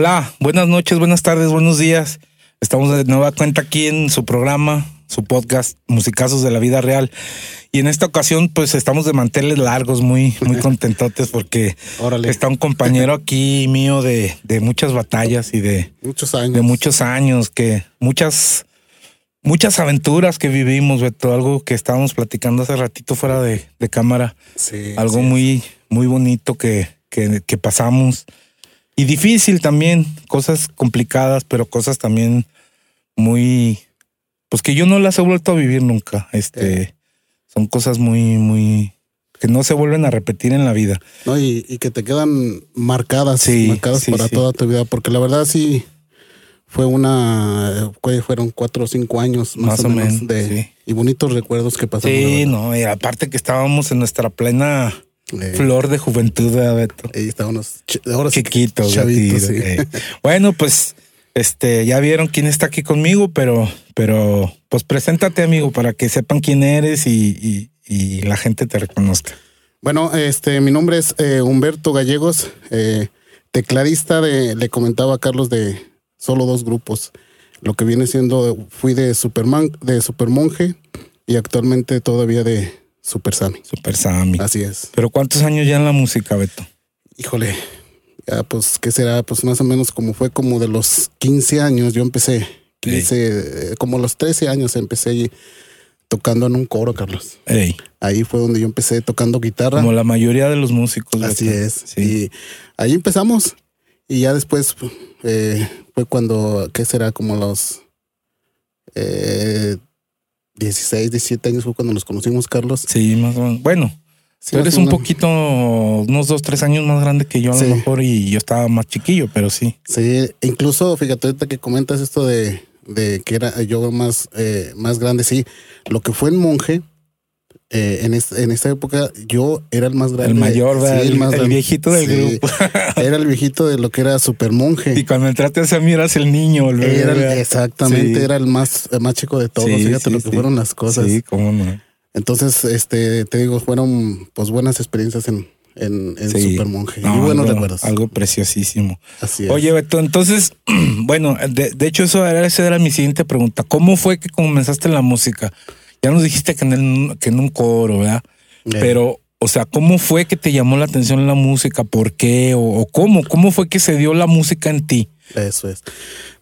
Hola, buenas noches, buenas tardes, buenos días. Estamos de nueva cuenta aquí en su programa, su podcast Musicazos de la Vida Real. Y en esta ocasión, pues estamos de manteles largos, muy, muy contentotes, porque Órale. está un compañero aquí mío de, de muchas batallas y de, Muchos años. de muchos años, que muchas, muchas aventuras que vivimos, Beto, algo que estábamos platicando hace ratito fuera de, de cámara, Sí, algo sí. muy, muy bonito que, que, que pasamos. Y difícil también, cosas complicadas, pero cosas también muy, pues que yo no las he vuelto a vivir nunca. Este, son cosas muy, muy, que no se vuelven a repetir en la vida. No, y, y que te quedan marcadas, Sí, marcadas sí, para toda tu vida, porque la verdad sí fue una, ¿cuál fueron cuatro o cinco años más, o menos, de, sí. y bonitos recuerdos que pasamos. Sí, no, y aparte que estábamos en nuestra plena Eh, flor de juventud, ¿verdad, Beto. ahí estábamos, ch- ahora Chiquitos, chavitos, sí. eh. Bueno, pues, este, ya vieron quién está aquí conmigo, pero, pero, pues preséntate, amigo, para que sepan quién eres y, y- y la gente te reconozca. Bueno, este, mi nombre es eh, Humberto Gallegos, eh, tecladista de, le comentaba a Carlos de solo dos grupos. Lo que viene siendo, fui de Superman, de Supermonje y actualmente todavía de Super Sammy. Super Sammy. Así es. Pero ¿cuántos años ya en la música, Beto? Híjole, ya pues, ¿qué será? Pues más o menos como fue como de los 15 años, yo empecé, 15, eh, como los 13 años empecé ahí tocando en un coro, Carlos. Ey, Ahí fue donde yo empecé tocando guitarra. como la mayoría de los músicos. Así es. Sí. Y ahí empezamos. Y ya después eh, fue cuando, ¿qué será? Como los eh, 16, 17 años fue cuando nos conocimos, Carlos. Sí, más o menos. Bueno, Sí, tú eres un poquito, unos dos, tres años más grande que yo a Sí. lo mejor y yo estaba más chiquillo, pero sí. Sí, incluso fíjate ahorita que comentas esto de, de que era yo más, eh, más grande, sí. Lo que fue en monje, eh, en, es- en esta época yo era el más grande. El mayor, Sí, el, más el viejito del Sí, grupo. Era el viejito de lo que era super Y monje. cuando entraste hacia mí eras el niño, el Era exactamente, Sí. era el más, más chico de todos. Fíjate lo que fueron las cosas. Sí, cómo no. Entonces, este, te digo, fueron pues buenas experiencias en, en. Super Monje. No, y buenos algo, recuerdos. Algo preciosísimo. Así es. Oye, Beto, entonces, bueno, de, de hecho, eso era, esa era mi siguiente pregunta. ¿Cómo fue que comenzaste en la música? Ya nos dijiste que en, el- que en un coro, ¿verdad? Pero, o sea, ¿cómo fue que te llamó la atención la música? ¿Por qué? ¿O, o cómo? ¿Cómo fue que se dio la música en ti? Eso es.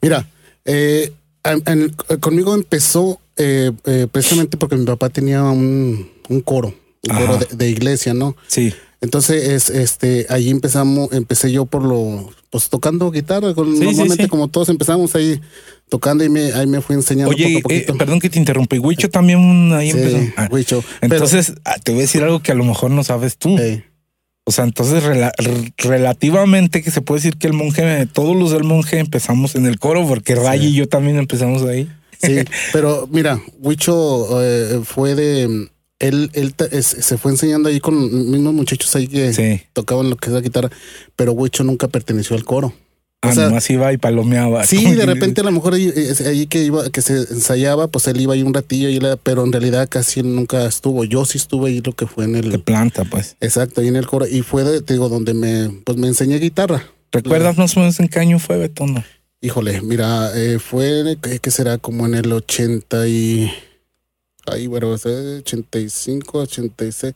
Mira, eh, en- en- conmigo empezó eh, eh, precisamente porque mi papá tenía un, un coro, un coro de, de iglesia, ¿no? Sí. Entonces, es, este, ahí empezamos, empecé yo por lo, pues tocando guitarra, sí, normalmente sí. como todos empezamos ahí tocando y me, ahí me fui enseñando Oye, poco a eh, poquito. perdón que te interrumpí. Huicho también ahí Sí, empezó. Ah, Huicho. Entonces, ah, te voy a decir algo que a lo mejor no sabes tú. eh, O sea, entonces rela- relativamente que se puede decir que el monje, todos los del monje empezamos en el coro, porque Ray y yo también empezamos ahí. Sí, pero mira, Huicho eh, fue de. Él, él es- se fue enseñando ahí con mismos muchachos ahí que Sí. tocaban lo que es la guitarra, pero Huicho nunca perteneció al coro. Ah, O sea, nomás iba y palomeaba. Sí, de que- repente a lo mejor ahí, eh, ahí que iba, que se ensayaba, pues él iba ahí un ratillo, y pero en realidad casi nunca estuvo. Yo sí estuve ahí lo que fue en De el. planta, pues. Exacto, ahí en el coro. Y fue, de, te digo, donde me, pues me enseñé guitarra. ¿Recuerdas más o menos en qué año fue, Beto? No. Híjole, mira, eh, fue, ¿qué, qué será? Como en el 80 y... Ahí, bueno, o sea, 85, 86,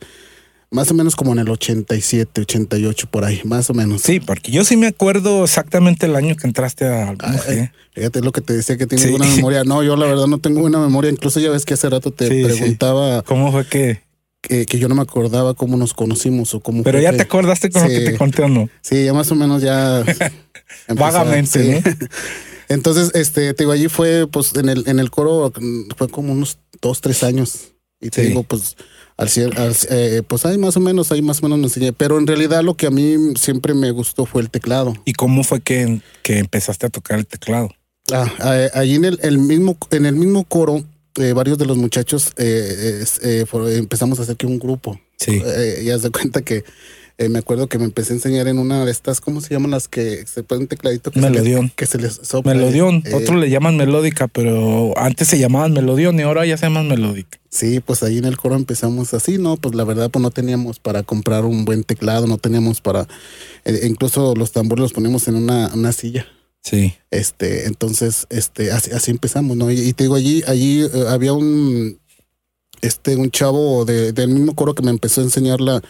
más o menos como en el 87, 88, por ahí, más o menos. Sí, porque yo sí me acuerdo exactamente el año que entraste al Ah, monje. Fíjate lo que te decía que tienes Sí. buena memoria. No, yo la verdad no tengo buena memoria. Incluso ya ves que hace rato te Sí, sí. preguntaba ¿Cómo fue que? que, que yo no me acordaba cómo nos conocimos o cómo Pero ya que- te acordaste con lo que te conté o no. Sí, ya más o menos ya. Vagamente, sí. Entonces, este, te digo, allí fue, pues, en el, en el coro fue como unos dos, tres años. Y te Sí. digo, pues, al, al- eh, pues ahí más o menos, ahí más o menos me enseñé. Pero en realidad lo que a mí siempre me gustó fue el teclado. ¿Y cómo fue que, que empezaste a tocar el teclado? Ah, eh, allí en el, el mismo, en el mismo coro, eh, varios de los muchachos eh, eh, empezamos a hacer que un grupo. Sí. Eh, ya se cuenta que eh, me acuerdo que me empecé a enseñar en una de estas, ¿cómo se llaman las que se ponen tecladito? Que Melodión. Se les, que se les sopla? Melodión. Eh, Otros le llaman melódica, pero antes se llamaban melodión y ahora ya se llaman melódica. Sí, pues ahí en el coro empezamos así, ¿no? Pues la verdad, pues no teníamos para comprar un buen teclado, no teníamos para, eh, incluso los tambores los ponemos en una, una silla. Sí. Este, entonces, este, así, así empezamos, ¿no? Y, y te digo, allí, allí eh, había un, este, un chavo de, del mismo coro que me empezó a enseñar la,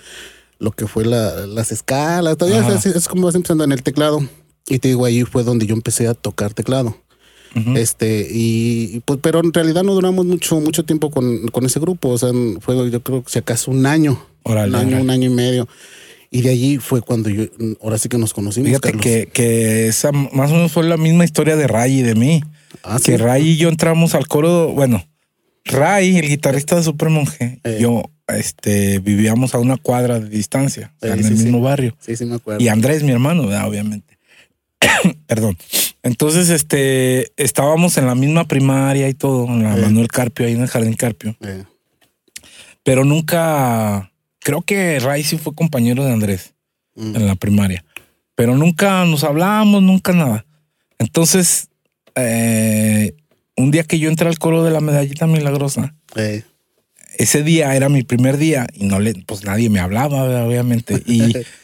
lo que fue la, las escalas, todavía es, es como vas empezando en el teclado. Y te digo, ahí fue donde yo empecé a tocar teclado. Este, y pues, pero en realidad no duramos mucho, mucho tiempo con, con ese grupo. O sea, fue yo creo que si acaso un año. Un año, un año y medio. Y de allí fue cuando yo, ahora sí que nos conocimos. Fíjate que, que esa más o menos fue la misma historia de Ray y de mí. Ah, sí. Que Ray y yo entramos al coro, bueno, Ray, el guitarrista de Super Monje, Eh. yo este, vivíamos a una cuadra de distancia, o sea, en sí, el sí. mismo barrio. Sí, sí me acuerdo. Y Andrés, mi hermano, ¿verdad? obviamente. Perdón. Entonces, este, estábamos en la misma primaria y todo, en la Eh. Manuel Carpio, ahí en el Jardín Carpio. Eh, Pero nunca, creo que Ray sí fue compañero de Andrés mm, en la primaria. Pero nunca nos hablamos, nunca nada. Entonces, eh, un día que yo entré al coro de la medallita milagrosa, eh, ese día era mi primer día y no le, pues nadie me hablaba, obviamente. Y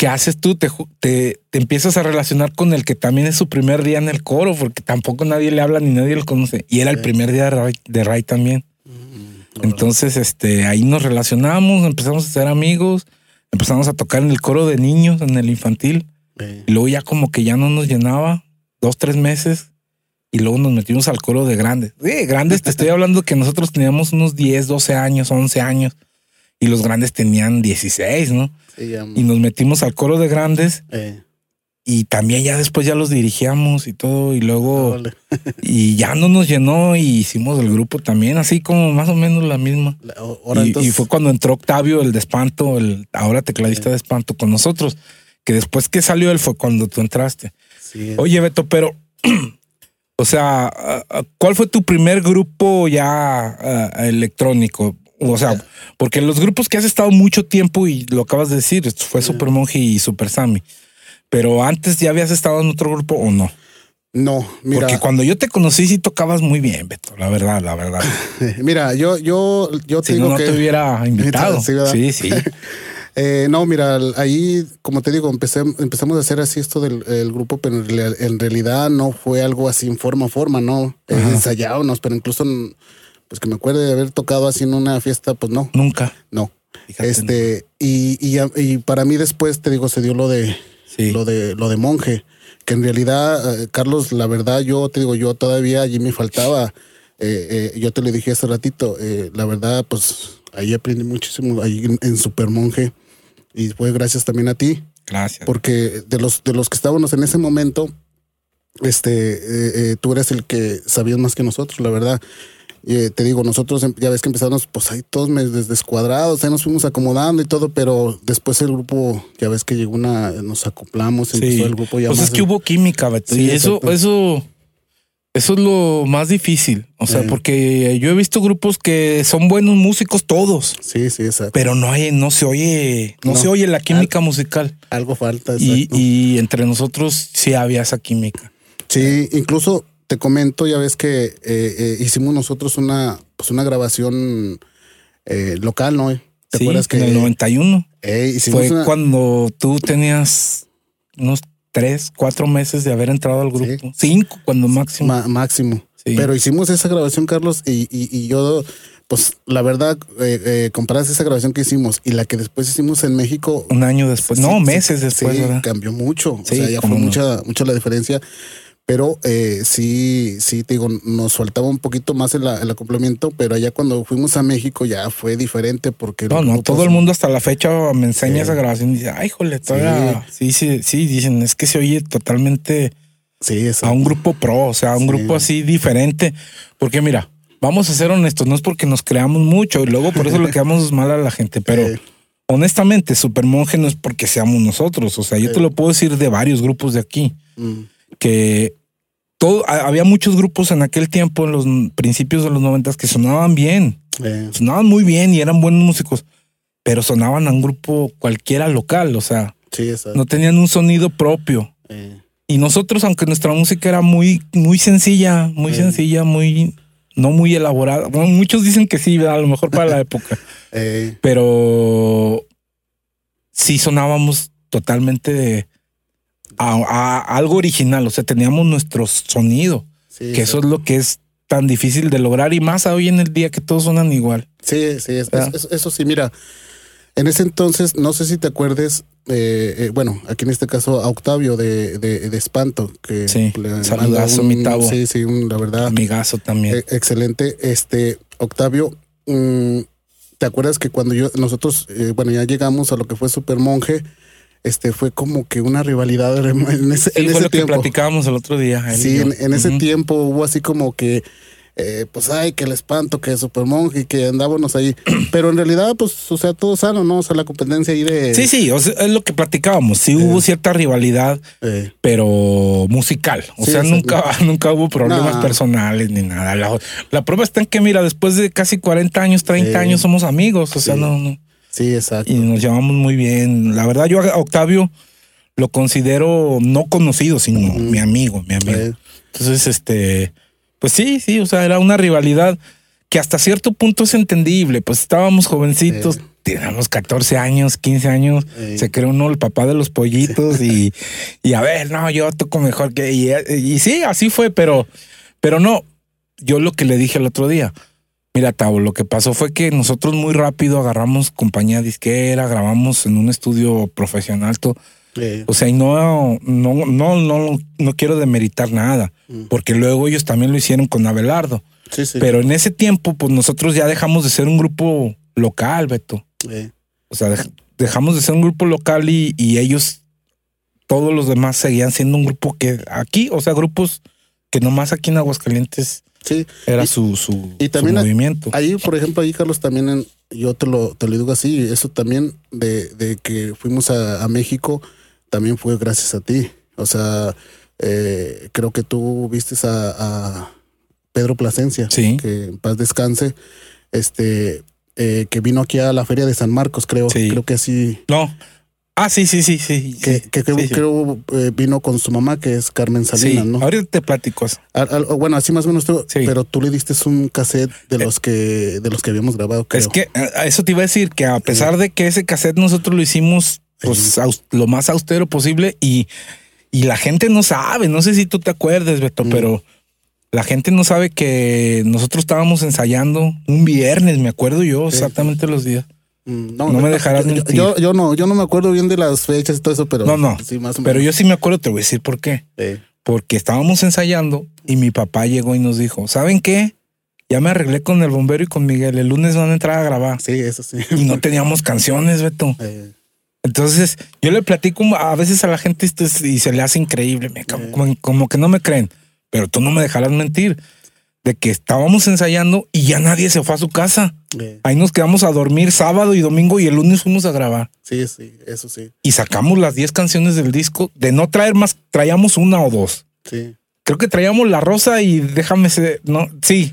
¿qué haces tú? Te, te, te empiezas a relacionar con el que también es su primer día en el coro, porque tampoco nadie le habla ni nadie lo conoce. Y era el primer día de Ray, de Ray también. mm, Entonces, este, ahí nos relacionamos, empezamos a ser amigos, empezamos a tocar en el coro de niños, en el infantil. Y luego ya como que ya no nos llenaba, dos, tres meses. Y luego nos metimos al coro de grandes. Sí, grandes, te estoy hablando que nosotros teníamos unos 10, 12 años, 11 años. Y los grandes tenían 16, ¿no? sí, ya, Y nos metimos al coro de grandes eh, y también ya después ya los dirigíamos y todo. Y luego, órale. y ya no nos llenó y hicimos el grupo también, así como más o menos la misma. La- o- ahora Y, entonces, y fue cuando entró Octavio, el de Espanto, el ahora tecladista de Espanto con nosotros. Que después que salió él fue cuando tú entraste. sí, Oye, Beto, pero, o sea, ¿cuál fue tu primer grupo ya electrónico? O sea, porque los grupos que has estado mucho tiempo y lo acabas de decir, esto fue Super Monje y Super Sammy. Pero antes ya habías estado en otro grupo o no? no, mira, Porque cuando yo te conocí sí tocabas muy bien, Beto, la verdad, la verdad. mira, yo, yo, yo te Si digo no, no que te hubiera invitado. Sí, sí. Eh, no, mira, ahí, como te digo, empecé, empezamos a hacer así esto del el grupo, pero en, real- en realidad no fue algo así en forma, forma, no. Ajá. ensayábamos, pero incluso, pues que me acuerde de haber tocado así en una fiesta, pues no, Nunca. no. Fíjate, Este, y, y, y para mí después, te digo, se dio lo de, Sí. lo de, lo de monje, que en realidad, eh, Carlos, la verdad, yo te digo, yo todavía allí me faltaba, eh, eh, yo te lo dije hace ratito, eh, la verdad, pues ahí aprendí muchísimo, ahí en, en Super Monje, y fue gracias también a ti, Gracias. porque de los, de los que estábamos en ese momento, este, eh, eh, tú eres el que sabías más que nosotros, la verdad. Eh, te digo, nosotros em- ya ves que empezamos, pues ahí todos descuadrados, ahí nos fuimos acomodando y todo, pero después el grupo, ya ves que llegó una, nos acoplamos, empezó Sí. el grupo ya Pues más es que hubo química, Beto. Sí, y eso, exacto. eso, eso es lo más difícil. O sea, porque yo he visto grupos que son buenos músicos todos, Sí, sí, exacto. pero no hay, no se oye, no, No. se oye la química musical. Algo falta, Y, y entre nosotros sí había esa química. Sí, incluso te comento, ya ves que eh, eh, hicimos nosotros una, pues una grabación eh, local, ¿no? ¿Te sí, acuerdas que en el 91 eh, hicimos fue una- cuando tú tenías unos tres, cuatro meses de haber entrado al grupo. Cinco, cuando máximo. Ma- máximo. Sí. Pero hicimos esa grabación, Carlos, y, y- y yo, pues la verdad, eh, eh, comparas esa grabación que hicimos y la que después hicimos en México. un año después, sí, no, meses después, sí, ¿verdad? cambió mucho. Sí, o sea, ya fue no. mucha, mucha la diferencia. Pero eh, sí, sí, te digo, nos faltaba un poquito más el, el complemento, pero allá cuando fuimos a México ya fue diferente porque... No, no, todo el mundo hasta la fecha me enseña Sí. esa grabación y dice, ay, jole, todavía. Sí. sí, sí, dicen, es que se oye totalmente Sí, eso. a un grupo pro, o sea, a un Sí. grupo así diferente. Porque mira, vamos a ser honestos, no es porque nos creamos mucho y luego por eso le quedamos mal a la gente, pero honestamente, Super Monje no es porque seamos nosotros. O sea, yo te lo puedo decir de varios grupos de aquí, mm, que todo, ha- había muchos grupos en aquel tiempo, en los principios de los noventas, que sonaban bien sonaban muy bien y eran buenos músicos, pero sonaban a un grupo cualquiera local, o sea, Sí, no tenían un sonido propio. Y nosotros, aunque nuestra música era muy, muy sencilla, muy sencilla, muy, no muy elaborada. Bueno, muchos dicen que sí, a lo mejor para la época, pero sí sonábamos totalmente de- a, a algo original. O sea, teníamos nuestro sonido, sí, que eso es lo que es tan difícil de lograr y más hoy en el día que todos suenan igual. Sí, sí, es- es- es- eso sí, mira, en ese entonces, no sé si te acuerdes, eh, eh, bueno, aquí en este caso a Octavio de, de, de Espanto, que Sí, saludazo, manda mi Tavo. Sí, sí, un- la verdad, Amigazo también. eh, excelente. Este, Octavio, mm, ¿te acuerdas que cuando yo, nosotros, eh, bueno, ya llegamos a lo que fue Super Monje, este, fue como que una rivalidad en ese, Sí, en fue ese lo que tiempo. platicábamos el otro día. y Sí, en, en ese tiempo hubo así como que, eh, pues, ay, que el espanto, que Super Monje, que andábamos ahí. Pero en realidad, pues, o sea, todo sano, ¿no? O sea, la competencia ahí de. Sí, sí, o sea, es lo que platicábamos. Sí hubo cierta rivalidad, eh, pero musical. O Sí, sea, nunca, nunca hubo problemas personales ni nada. La, la prueba está en que, mira, después de casi 40 años, 30 Sí. años, somos amigos. O sea, no, no. Sí, exacto. Y nos llevamos muy bien. La verdad, yo a Octavio lo considero no conocido, sino mi amigo, mi amigo. Entonces, este, pues sí, sí, o sea, era una rivalidad que hasta cierto punto es entendible. Pues estábamos jovencitos, Sí. teníamos 14 años, 15 años, Sí. se creó uno el papá de los pollitos y, y a ver, no, yo toco mejor que. Y, y sí, así fue, pero, pero no. Yo lo que le dije el otro día, mira, Tavo, lo que pasó fue que nosotros muy rápido agarramos compañía disquera, grabamos en un estudio profesional, todo. O sea, y no, no, no, no, no quiero demeritar nada, Mm. porque luego ellos también lo hicieron con Abelardo. sí, sí. Pero en ese tiempo, pues nosotros ya dejamos de ser un grupo local, Beto. O sea, dej- dejamos de ser un grupo local y, y ellos, todos los demás, seguían siendo un grupo que aquí, o sea, grupos que nomás aquí en Aguascalientes sí. era Y- su, su, y también movimiento. Ahí, por ejemplo, ahí, Carlos, también en- yo te lo, te lo digo así, eso también de, de que fuimos a, a México, también fue gracias a ti. O sea, eh, creo que tú vistes a, a Pedro Plasencia, Sí. que en paz descanse, este, eh, que vino aquí a la feria de San Marcos, creo, Sí. creo que así, No. Ah, sí, sí, sí, sí. que, que creo, sí, sí. creo, eh, vino con su mamá, que es Carmen Sí, Salinas, ¿no? ahorita te platico bueno, así más o menos tú, pero tú le diste un cassette de los que, de los que habíamos grabado, creo. Es que eh, a eso te iba a decir que a pesar de que ese cassette nosotros lo hicimos pues aus- lo más austero posible y, y la gente no sabe, no sé si tú te acuerdes, Beto, Mm. pero la gente no sabe que nosotros estábamos ensayando un viernes, me acuerdo yo exactamente los días. Mm, No me dejarás yo, mentir. yo, yo no, yo no me acuerdo bien de las fechas y todo eso, pero No, no, sí, más o Pero yo sí me acuerdo, te voy a decir por qué. Eh, Porque estábamos ensayando y mi papá llegó y nos dijo, ¿saben qué? Ya me arreglé con el bombero y con Miguel, el lunes van a entrar a grabar. sí, eso sí. Y no teníamos canciones, Beto. Eh, Entonces, yo le platico a veces a la gente esto y se le hace increíble, me- como, como- como que no me creen, pero tú no me dejarás mentir, de que estábamos ensayando y ya nadie se fue a su casa. eh, Ahí nos quedamos a dormir sábado y domingo y el lunes fuimos a grabar. sí, sí, eso sí. Y sacamos las 10 canciones del disco. De no traer más, traíamos una o dos. Sí, Creo que traíamos La Rosa y déjame ser, no, sí,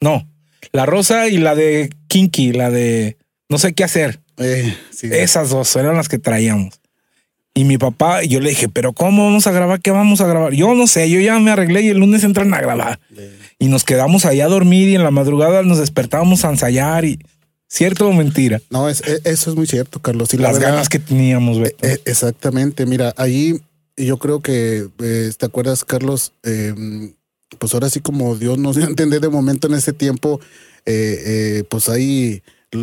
no. La Rosa y la de Kinky, la de No sé qué hacer. eh, sí. Esas dos eran las que traíamos. Y mi papá, yo le dije, pero ¿cómo vamos a grabar? ¿Qué vamos a grabar? Yo no sé, yo ya me arreglé y el lunes entran a grabar. Eh, Y nos quedamos allá a dormir y en la madrugada nos despertábamos a ensayar y cierto o mentira. no, es, e- eso es muy cierto, Carlos. Y la Las verdad, ganas que teníamos, Beto. eh, exactamente, mira, ahí yo creo que, eh, ¿te acuerdas, Carlos? Eh, pues ahora sí como Dios nos dio a entender de momento en ese tiempo, eh, eh, pues ahí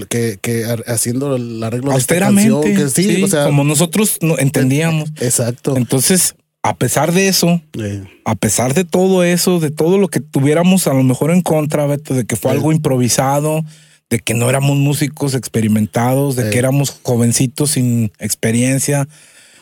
que, haciendo el arreglo de esta Austeramente, canción, que sí, sí, o sea, como nosotros no entendíamos. exacto. Entonces, a pesar de eso, Eh, a pesar de todo eso, de todo lo que tuviéramos a lo mejor en contra, Beto, de que fue Sí. algo improvisado, de que no éramos músicos experimentados, de que éramos jovencitos sin experiencia,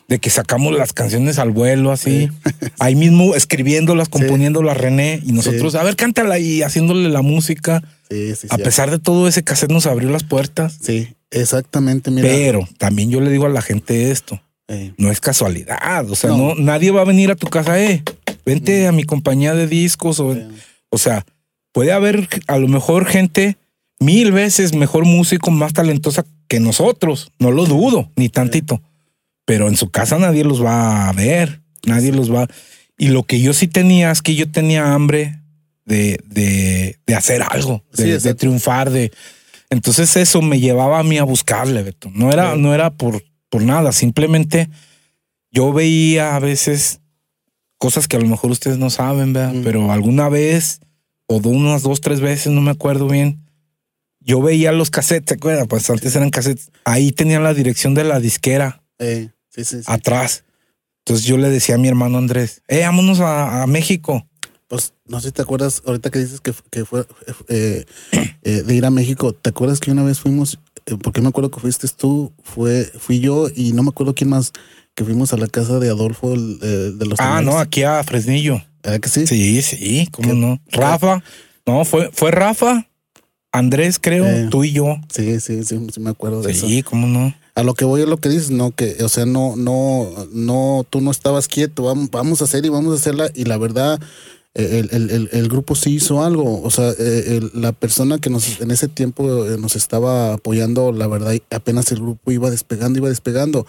de que sacamos las canciones al vuelo así, ahí mismo escribiéndolas, componiéndolas René y nosotros, a ver, cántala y haciéndole la música. sí, sí, A sí. pesar de todo ese cassette nos abrió las puertas. Sí, exactamente, mira. Pero también yo le digo a la gente esto, eh, no es casualidad, o sea, No. no, nadie va a venir a tu casa, eh, vente a mi compañía de discos o, eh, o sea, puede haber a lo mejor gente mil veces mejor músico, más talentosa que nosotros, no lo dudo, ni tantito. Pero en su casa nadie los va a ver, nadie los va. Y lo que yo sí tenía es que yo tenía hambre de, de, de hacer algo, Sí, de, triunfar, de. Entonces eso me llevaba a mí a buscarle, Beto. No era, Sí. no era por, por nada, simplemente yo veía a veces cosas que a lo mejor ustedes no saben, ¿verdad? Mm. Pero alguna vez, o de unas dos, tres veces, no me acuerdo bien, yo veía los cassettes, ¿se acuerdan? Pues antes eran cassettes. Ahí tenían la dirección de la disquera Eh, sí, sí, sí. atrás. Entonces yo le decía a mi hermano Andrés, eh, vámonos a, a México. Pues no sé si te acuerdas, ahorita que dices que, que fue eh, eh, de ir a México, ¿te acuerdas que una vez fuimos, porque me acuerdo que fuiste tú, fue, fui yo y no me acuerdo quién más, que fuimos a la casa de Adolfo el, eh, de los Ah, no, aquí a Fresnillo. ¿Verdad que sí? Sí, sí, cómo no. Rafa, no, fue, fue Rafa, Andrés, creo, Eh. tú y yo. Sí, sí, sí, sí me acuerdo de eso. Sí, cómo no. A lo que voy es lo que dices, no, que, o sea, no, no, no, tú no estabas quieto, vamos, vamos a hacer y vamos a hacerla, y la verdad, eh, el, el, el, grupo sí hizo algo, o sea, eh, el- la persona que nos en ese tiempo eh, nos estaba apoyando, la verdad, apenas el grupo iba despegando, iba despegando.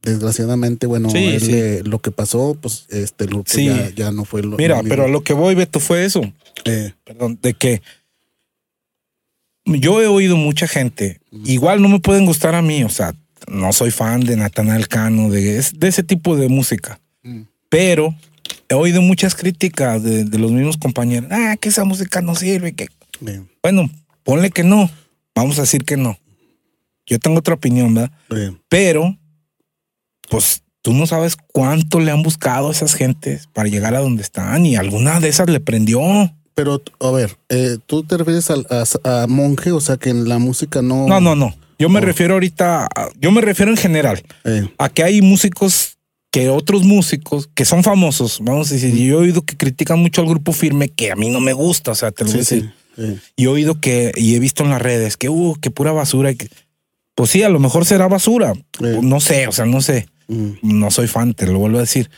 Desgraciadamente, bueno, Sí, él, sí. eh, lo que pasó, pues este el grupo Sí. ya, ya no fue lo Mira, lo pero a lo que voy, Beto, fue eso. Eh, Perdón, de que yo he oído mucha gente, igual no me pueden gustar a mí, o sea, no soy fan de Natanael Cano, de ese tipo de música, mm, pero he oído muchas críticas de, de los mismos compañeros. Ah, que esa música no sirve, que bueno, ponle que no, vamos a decir que no. Yo tengo otra opinión, ¿verdad? Pero, pues tú no sabes cuánto le han buscado a esas gentes para llegar a donde están y alguna de esas le prendió. Pero, a ver, eh, ¿tú te refieres a, a monje? O sea, que en la música no... No, no, no. Yo me Oh. refiero ahorita, a- yo me refiero en general Eh, a que hay músicos que otros músicos que son famosos, vamos a decir, yo he oído que critican mucho al grupo firme que a mí no me gusta, o sea, te lo voy a decir. sí, Y he oído que, y he visto en las redes que, uh, que pura basura. y que- pues sí, a lo mejor será basura. Eh. No sé, o sea, no sé. mm, No soy fan, te lo vuelvo a decir.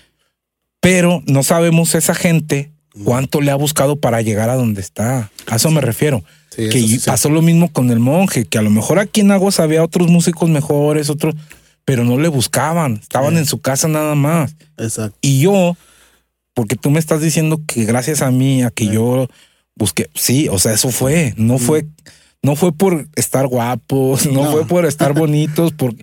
Pero no sabemos esa gente cuánto le ha buscado para llegar a donde está. A eso me refiero. sí, que eso sí. pasó lo mismo con el monje, que a lo mejor aquí en Aguas había otros músicos mejores, otros, pero no le buscaban, estaban Sí. en su casa nada más. Exacto. Y yo, porque tú me estás diciendo que gracias a mí, a que Sí. yo busqué, sí, o sea, eso fue, no fue, no fue por estar guapos, no, No. fue por estar bonitos, por,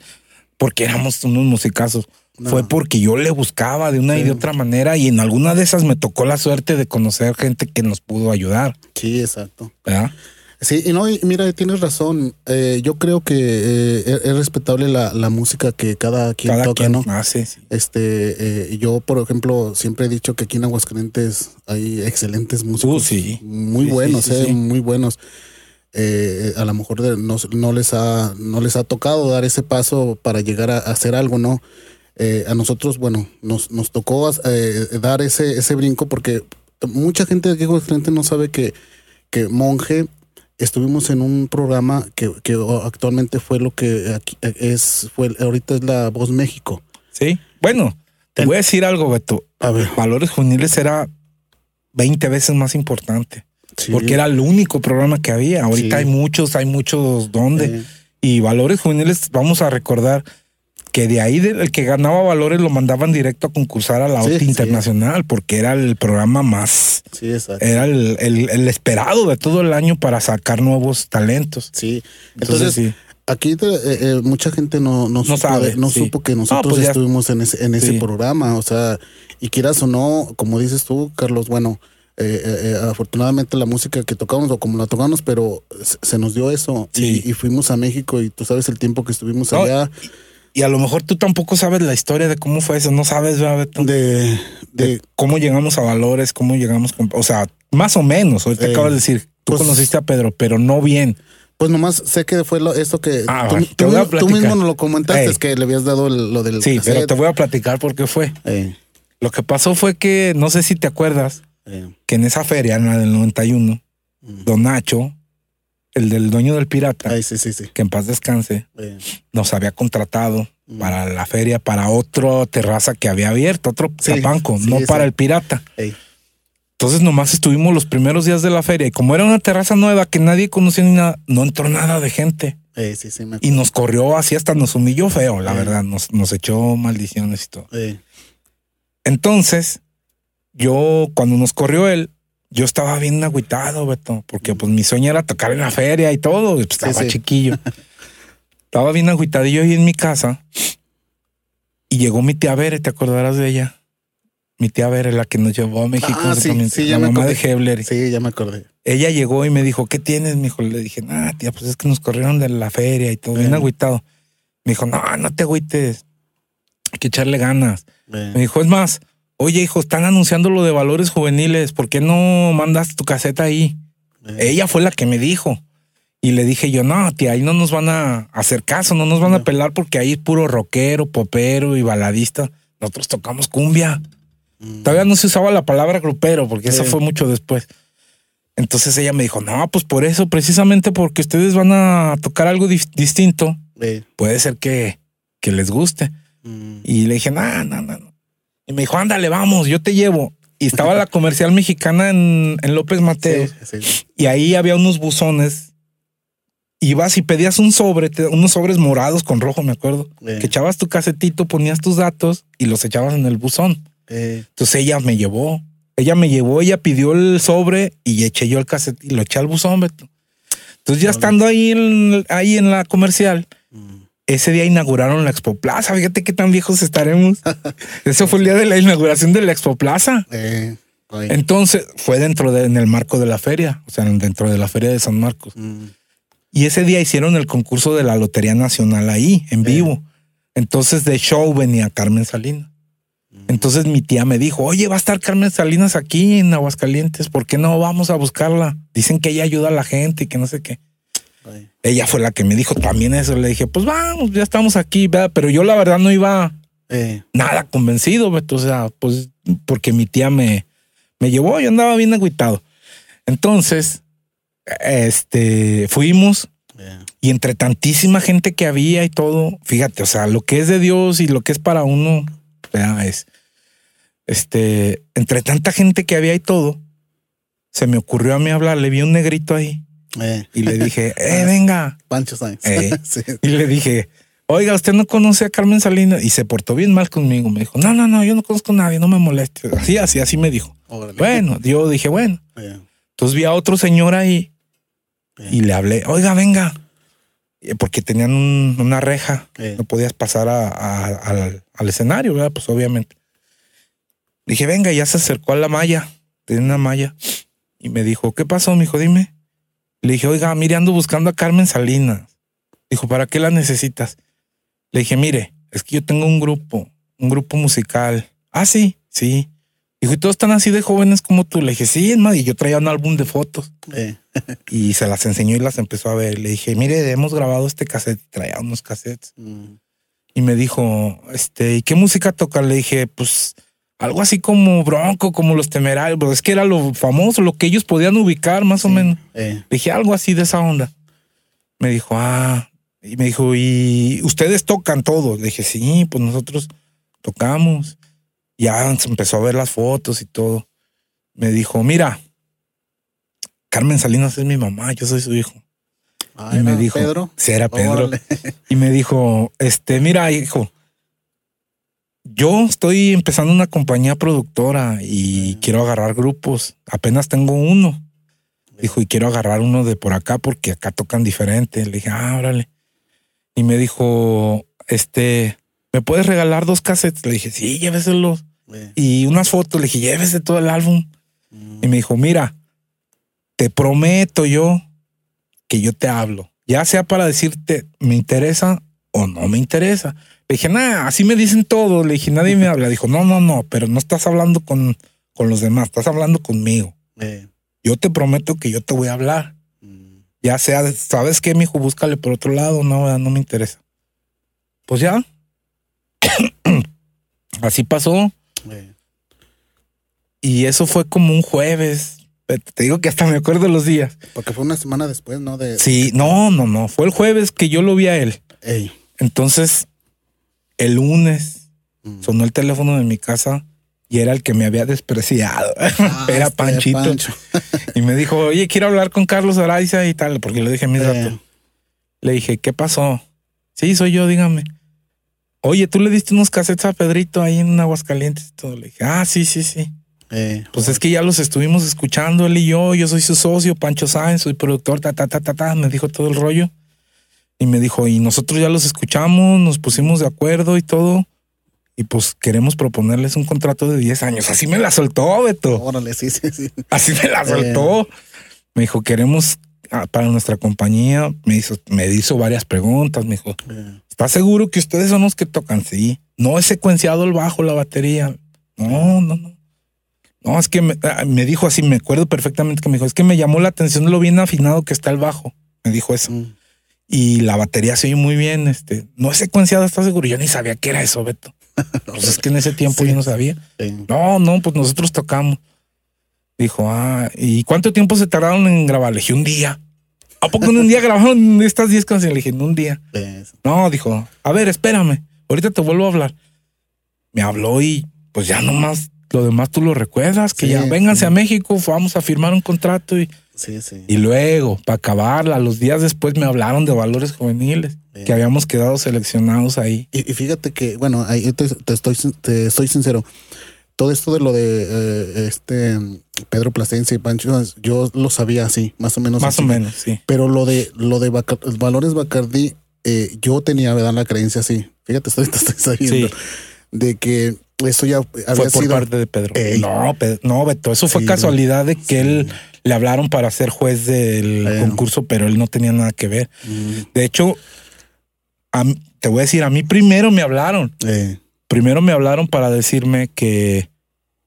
porque éramos unos musicazos. No. Fue porque yo le buscaba de una y de otra manera y en alguna de esas me tocó la suerte de conocer gente que nos pudo ayudar. Sí, exacto. ¿verdad? Sí, y no, y mira, tienes razón. Eh, yo creo que eh, es, es respetable la, la música que cada quien Cada toca, quien ¿no? sí. Este, eh, yo, por ejemplo, siempre he dicho que aquí en Aguascalientes hay excelentes músicos. Uh, sí. Muy Sí, buenos, sí, eh, muy buenos. A lo mejor no, no les ha, no les ha tocado dar ese paso para llegar a, a hacer algo, ¿no? A nosotros, bueno, nos, nos tocó dar ese, ese brinco porque mucha gente de aquí en Aguascalientes no sabe que, que Monje estuvimos en un programa que, que actualmente fue lo que aquí es, fue, ahorita es la Voz México. Sí. Bueno, te El- voy a decir algo, Beto. A ver. Valores Juveniles era 20 veces más importante. Sí. Porque era el único programa que había. Ahorita Sí. hay muchos, hay muchos donde. Eh, Y Valores Juveniles, vamos a recordar que de ahí el que ganaba Valores lo mandaban directo a concursar a la OTI sí. Internacional porque era el programa más, sí, exacto. era el, el- el esperado de todo el año para sacar nuevos talentos. Sí. Entonces, Entonces, sí. aquí te- eh, eh, mucha gente no, no, supo, sabe, no sí. supo que No, nosotros pues ya- estuvimos en ese, en ese Sí. programa. O sea, y quieras o no, como dices tú, Carlos, bueno, eh, eh, afortunadamente la música que tocamos o como la tocamos, pero se, se nos dio eso. Sí. Y, y fuimos a México y tú sabes el tiempo que estuvimos No, allá. Y a lo mejor tú tampoco sabes la historia de cómo fue eso, no sabes. De, de de, cómo llegamos a valores, cómo llegamos, con- o sea, más o menos. Ahorita Eh, acabas de decir, tú pues- conociste a Pedro, pero no bien. pues nomás sé que fue lo, esto que Ah, tú, mismo- tú mismo nos lo comentaste, Ey. es que le habías dado el- lo del Sí, pero te voy a platicar por qué fue. Eh, Lo que pasó fue que, no sé si te acuerdas, eh, que en esa feria, en la del 91, mm. Don Nacho, el del dueño del pirata, Ay, sí, sí, sí. que en paz descanse, nos había contratado Mm. para la feria, para otra terraza que había abierto, otro sí, no para el pirata. ey. Entonces nomás estuvimos los primeros días de la feria y como era una terraza nueva que nadie conocía ni nada, no entró nada de gente. Sí, sí, me Y nos corrió así hasta nos humilló feo, la verdad. Nos, nos echó maldiciones y todo. Entonces, yo, cuando nos corrió él, yo estaba bien agüitado, Beto, porque pues mi sueño era tocar en la feria y todo, pues, estaba sí. chiquillo. estaba bien agüitadillo ahí en mi casa y llegó mi tía Bere, ¿te acordarás de ella? Mi tía Bere, la que nos llevó a México. Ah, sí, sí, la ya me mamá de. Hebler. sí, ya me acordé. Ella llegó y me dijo, ¿qué tienes, mijo? Le dije, ah, tía, pues es que nos corrieron de la feria y todo, bien Eh. agüitado. Me dijo, no, no te agüites, hay que echarle ganas. Me dijo, es más, oye, hijo, están anunciando lo de valores juveniles, ¿por qué no mandas tu caseta ahí? eh, Ella fue la que me dijo. Y le dije yo, no, tía, ahí no nos van a hacer caso, no nos van a pelar porque ahí es puro rockero, popero y baladista. Nosotros tocamos cumbia. mm, Todavía no se usaba la palabra grupero porque eso fue mucho después. Entonces ella me dijo, no, pues por eso, precisamente porque ustedes van a tocar algo distinto, eh, puede ser que, que les guste. mm, Y le dije, no, no, no. No". Y me dijo, ándale, vamos, yo te llevo. Y estaba la comercial mexicana en, en López Mateos. sí, sí. Y ahí había unos buzones. Ibas y pedías un sobre, te- unos sobres morados con rojo, me acuerdo. Eh, Que echabas tu casetito, ponías tus datos y los echabas en el buzón. eh, Entonces ella me llevó. Ella me llevó, ella pidió el sobre y eché yo el casetito y lo eché al buzón, Beto. Entonces ya estando ahí en, ahí en la comercial, mm, ese día inauguraron la Expo Plaza. Fíjate qué tan viejos estaremos. Eso fue el día de la inauguración de la Expo Plaza. eh, Entonces fue dentro de, en el marco de la feria, o sea, dentro de la feria de San Marcos. mm, Y ese día hicieron el concurso de la Lotería Nacional ahí, en vivo. Entonces de show venía Carmen Salinas. mm, Entonces mi tía me dijo, oye, va a estar Carmen Salinas aquí en Aguascalientes, ¿por qué no vamos a buscarla? Dicen que ella ayuda a la gente y que no sé qué. Ella fue la que me dijo también eso. Le dije, pues vamos, ya estamos aquí, ¿verdad? Pero yo la verdad no iba eh, nada convencido. O sea, pues porque mi tía me, me llevó, yo andaba bien agüitado. Entonces, este, fuimos y entre tantísima gente que había y todo, fíjate, o sea, lo que es de Dios y lo que es para uno, vea, es, este, entre tanta gente que había y todo, se me ocurrió a mí hablar, le vi un negrito ahí eh, y le dije, eh, venga. Pancho Sainz. Eh. sí, Y le dije, oiga, usted no conoce a Carmen Salinas y se portó bien mal conmigo. Me dijo, no, no, no, yo no conozco a nadie, no me moleste. Así, así, así me dijo. órale. Bueno, yo dije, bueno. Eh, Entonces vi a otro señor ahí y le hablé, oiga, venga. Porque tenían un- una reja, no podías pasar a- a- al, al escenario, ¿verdad? Pues obviamente. Dije, venga, y ya se acercó a la malla, tenía una malla, y me dijo, ¿qué pasó, mijo? Dime. Le dije, oiga, mire, ando buscando a Carmen Salinas. Dijo, ¿para qué la necesitas? Le dije, mire, es que yo tengo un grupo, un grupo musical. Ah, sí, sí. Dijo, ¿y todos están así de jóvenes como tú? Le dije, sí, es más, y yo traía un álbum de fotos eh, y se las enseñó y las empezó a ver. Le dije, mire, hemos grabado este cassette, traía unos cassettes. mm, Y me dijo, este, ¿y qué música toca? Le dije, pues algo así como Bronco, como los temerarios. Pero es que era lo famoso, lo que ellos podían ubicar más o menos. eh, dije algo así de esa onda. Me dijo, ah, y me dijo, ¿y ustedes tocan todo? Le dije, sí, pues nosotros tocamos. Ya se empezó a ver las fotos y todo. Me dijo, mira, Carmen Salinas es mi mamá, yo soy su hijo. ah, y me dijo, Pedro. Sí, era Pedro. Y me dijo, este, mira, hijo, yo estoy empezando una compañía productora y Ah. quiero agarrar grupos. Apenas tengo uno. Dijo, y quiero agarrar uno de por acá porque acá tocan diferente. Le dije, ah, órale. Y me dijo, este, ¿me puedes regalar dos cassettes? Le dije, sí, lléveselos. Eh, Y unas fotos. Le dije, llévese todo el álbum. mm, Y me dijo, mira, te prometo yo que yo te hablo, ya sea para decirte me interesa o no me interesa. Le dije, nada, así me dicen todos. Le dije, nadie me habla. Dijo, no, no, no, pero no estás hablando con, con los demás, estás hablando conmigo. eh, Yo te prometo que yo te voy a hablar. mm, Ya sea, ¿sabes qué, mijo? Búscale por otro lado. No, no me interesa. Pues ya. así pasó. eh, Y eso fue como un jueves. Te digo que hasta me acuerdo los días. porque fue una semana después, ¿no? De, Sí, no, no, no. Fue el jueves que yo lo vi a él. Ey, Entonces, el lunes mm. sonó el teléfono de mi casa y era el que me había despreciado. Ah, era este Panchito. Pancho. Y me dijo, oye, quiero hablar con Carlos Araiza y tal, porque le dije a mi Eh, rato. Le dije, ¿qué pasó? Sí, soy yo, dígame. Oye, tú le diste unos cassettes a Pedrito ahí en Aguascalientes y todo. Le dije, ah, sí, sí, sí. Eh, Pues es que ya los estuvimos escuchando él y yo. Yo soy su socio, Pancho Sáenz, soy productor, ta, ta, ta, ta, ta. Me dijo todo el rollo. Y me dijo, y nosotros ya los escuchamos, nos pusimos de acuerdo y todo. Y pues queremos proponerles un contrato de 10 años. Así me la soltó, Beto. órale, sí, sí, sí. Así me la soltó. Me dijo, queremos ah, para nuestra compañía. Me hizo, me hizo varias preguntas. Me dijo, Eh, ¿estás seguro que ustedes son los que tocan? Sí. No he secuenciado el bajo, la batería. No, no, no. No, es que me, ah, me dijo así, me acuerdo perfectamente que me dijo, es que me llamó la atención lo bien afinado que está el bajo. Me dijo eso. mm, Y la batería se oye muy bien. Este, no he secuenciado, ¿estás seguro? Yo ni sabía qué era eso, Beto. Pues es que en ese tiempo Sí. yo no sabía. No, no, pues nosotros tocamos. Dijo, ah, ¿y cuánto tiempo se tardaron en grabar? Le dije, un día. ¿A poco en un día grabaron estas 10 canciones? Le dije, en un día. No, dijo, a ver, espérame, ahorita te vuelvo a hablar. Me habló y pues ya nomás lo demás tú lo recuerdas, que Sí, ya vénganse a México, vamos a firmar un contrato y, sí, sí. y luego, para acabarla, los días después me hablaron de valores juveniles, que habíamos quedado seleccionados ahí. Y, y fíjate que, bueno, ahí te, te estoy, te estoy sincero. Todo esto de lo de eh, este Pedro Plasencia y Pancho, yo lo sabía así, más o menos. Más así. o menos, sí. Pero lo de lo de Valores Bacardí, eh, yo tenía ¿verdad? la creencia así. Fíjate, estoy, estoy sabiendo. Sí. De que eso ya había Fue por sido. parte de Pedro. Ey. No, no, Beto, eso fue Sí, casualidad de que sí. él le hablaron para ser juez del Bueno. concurso, pero él no tenía nada que ver. Mm, De hecho, a te voy a decir, a mí primero me hablaron. eh, Primero me hablaron para decirme que,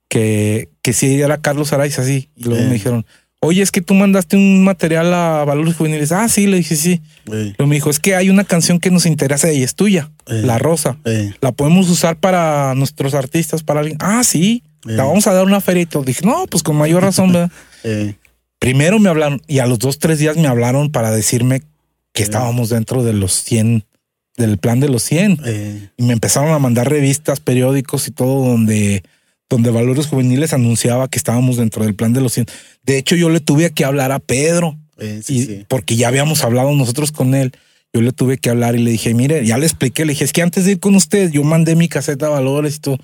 que, que si era Carlos Araiza, sí. Y luego Eh. me dijeron, oye, es que tú mandaste un material a Valores Juveniles. Ah, sí, le dije sí. eh, Luego me dijo, es que hay una canción que nos interesa y es tuya. La Rosa. La podemos usar para nuestros artistas, para alguien. Ah, sí. La vamos a dar una feria y todo. Dije, no, pues con mayor razón, ¿verdad? Primero me hablaron y a los dos, tres días me hablaron para decirme que estábamos dentro de los 100, del plan de los 100 eh, y me empezaron a mandar revistas, periódicos y todo donde, donde Valores Juveniles anunciaba que estábamos dentro del plan de los 100. De hecho, yo le tuve que hablar a Pedro eh, sí, y, sí. porque ya habíamos hablado nosotros con él. Yo le tuve que hablar y le dije, mire, ya le expliqué, le dije, es que antes de ir con usted, yo mandé mi caseta a Valores y todo.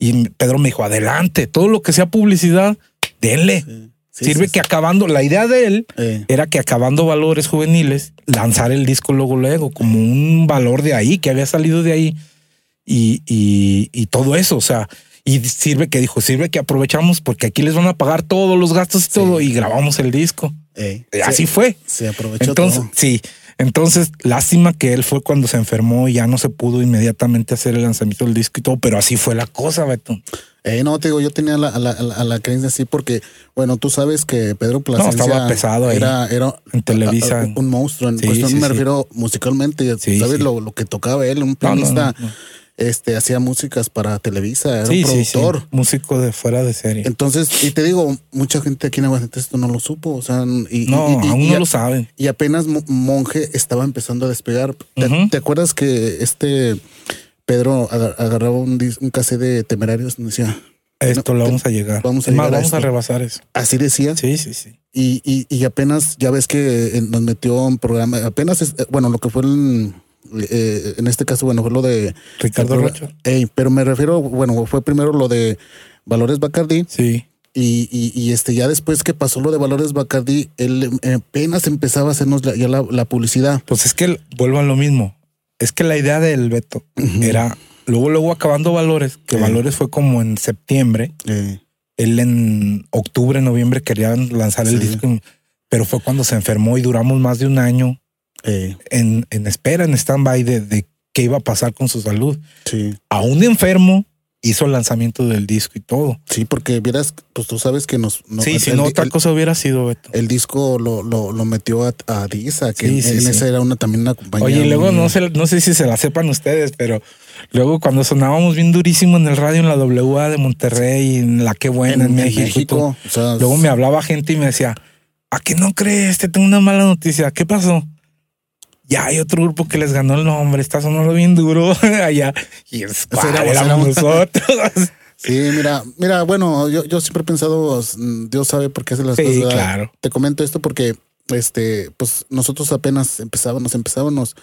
Y Pedro me dijo, adelante, todo lo que sea publicidad, denle. Sí, Sirve sí, que acabando, la idea de él eh, era que acabando valores juveniles, lanzar el disco luego, luego, como un valor de ahí, que había salido de ahí y, y, y todo eso. O sea, y sirve que dijo, sirve que aprovechamos porque aquí les van a pagar todos los gastos y todo y grabamos el disco. Así sí, fue. se aprovechó Entonces, todo. sí. Entonces, lástima que él fue cuando se enfermó y ya no se pudo inmediatamente hacer el lanzamiento del disco y todo, pero así fue la cosa, Beto. Eh, no, te digo, yo tenía la, la, la, la creencia así porque, bueno, tú sabes que Pedro Plasencia estaba pesado ahí. era, era En Televisa. a- a- un monstruo. En Sí, cuestión sí, me sí. refiero musicalmente, sabes. Lo, lo que tocaba él, un No, no, pianista, no, no. Este, hacía músicas para Televisa, era Sí, un sí, sí. productor. Músico de fuera de serie. Entonces, y te digo, mucha gente aquí en Aguascalientes esto no lo supo, o sea, y, No, y- y- aún y no a- lo saben. y apenas Mo- Monje estaba empezando a despegar. ¿Te, acuerdas que este Pedro aga- agarraba un, un cassette de temerarios? y Decía, Esto No, lo te- vamos a llegar. vamos a Es más, llegar a vamos a rebasar eso. así decía. Sí, sí, sí. Y, y, y apenas, ya ves que nos metió un programa, apenas, es- eh, bueno, lo que fue el, eh, en este caso, bueno, fue lo de... Ricardo Rocha. Pero me refiero, bueno, fue primero lo de Valores Bacardi Sí. y, y, y, este ya después que pasó lo de Valores Bacardi, él apenas empezaba a hacernos la- ya la, la publicidad. Pues es que vuelvo a lo mismo. Es que la idea del Beto era luego, luego acabando Valores, que. Valores fue como en septiembre. Él en octubre, noviembre querían lanzar el Sí. disco, pero fue cuando se enfermó y duramos más de un año eh, en, en espera, en stand-by de, de qué iba a pasar con su salud. sí, Aún enfermo, hizo el lanzamiento del disco y todo. sí, porque vieras, pues tú sabes que nos... no- sí, el- si no, otra cosa hubiera sido Beto. el disco lo, lo, lo metió a, a Disa, que Sí, en, sí, en sí. esa era una también una compañía. Oye, y luego muy- no sé, no sé si se la sepan ustedes, pero luego cuando sonábamos bien durísimo en el radio en la WA de Monterrey, en la que buena en, México, o sea, luego me hablaba gente y me decía, ¿a qué no crees? Te tengo una mala noticia. ¿Qué pasó? Ya hay otro grupo que les ganó el nombre, está sonando bien duro allá. Y es nosotros. Sí, mira, mira, bueno, yo, yo siempre he pensado, mm, Dios sabe por qué hace las Sí, cosas. claro. Te comento esto porque este, pues nosotros apenas empezábamos, empezábamos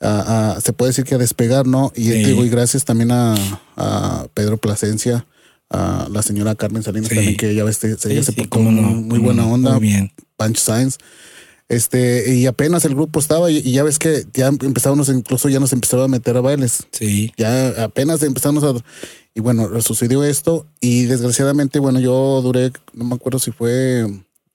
a, a- se puede decir que a despegar, ¿no? Y, Sí. digo, y gracias también a, a Pedro Plasencia, a la señora Carmen Salinas Sí. también, que ya ves, ella se portó no, muy, buena onda, Muy bien. Pancho Sainz. Este, y apenas el grupo estaba, y, y ya ves que ya empezábamos, incluso ya nos empezaba a meter a bailes. Sí. Ya apenas empezamos a. Y bueno, sucedió esto. Y desgraciadamente, bueno, yo duré, no me acuerdo si fue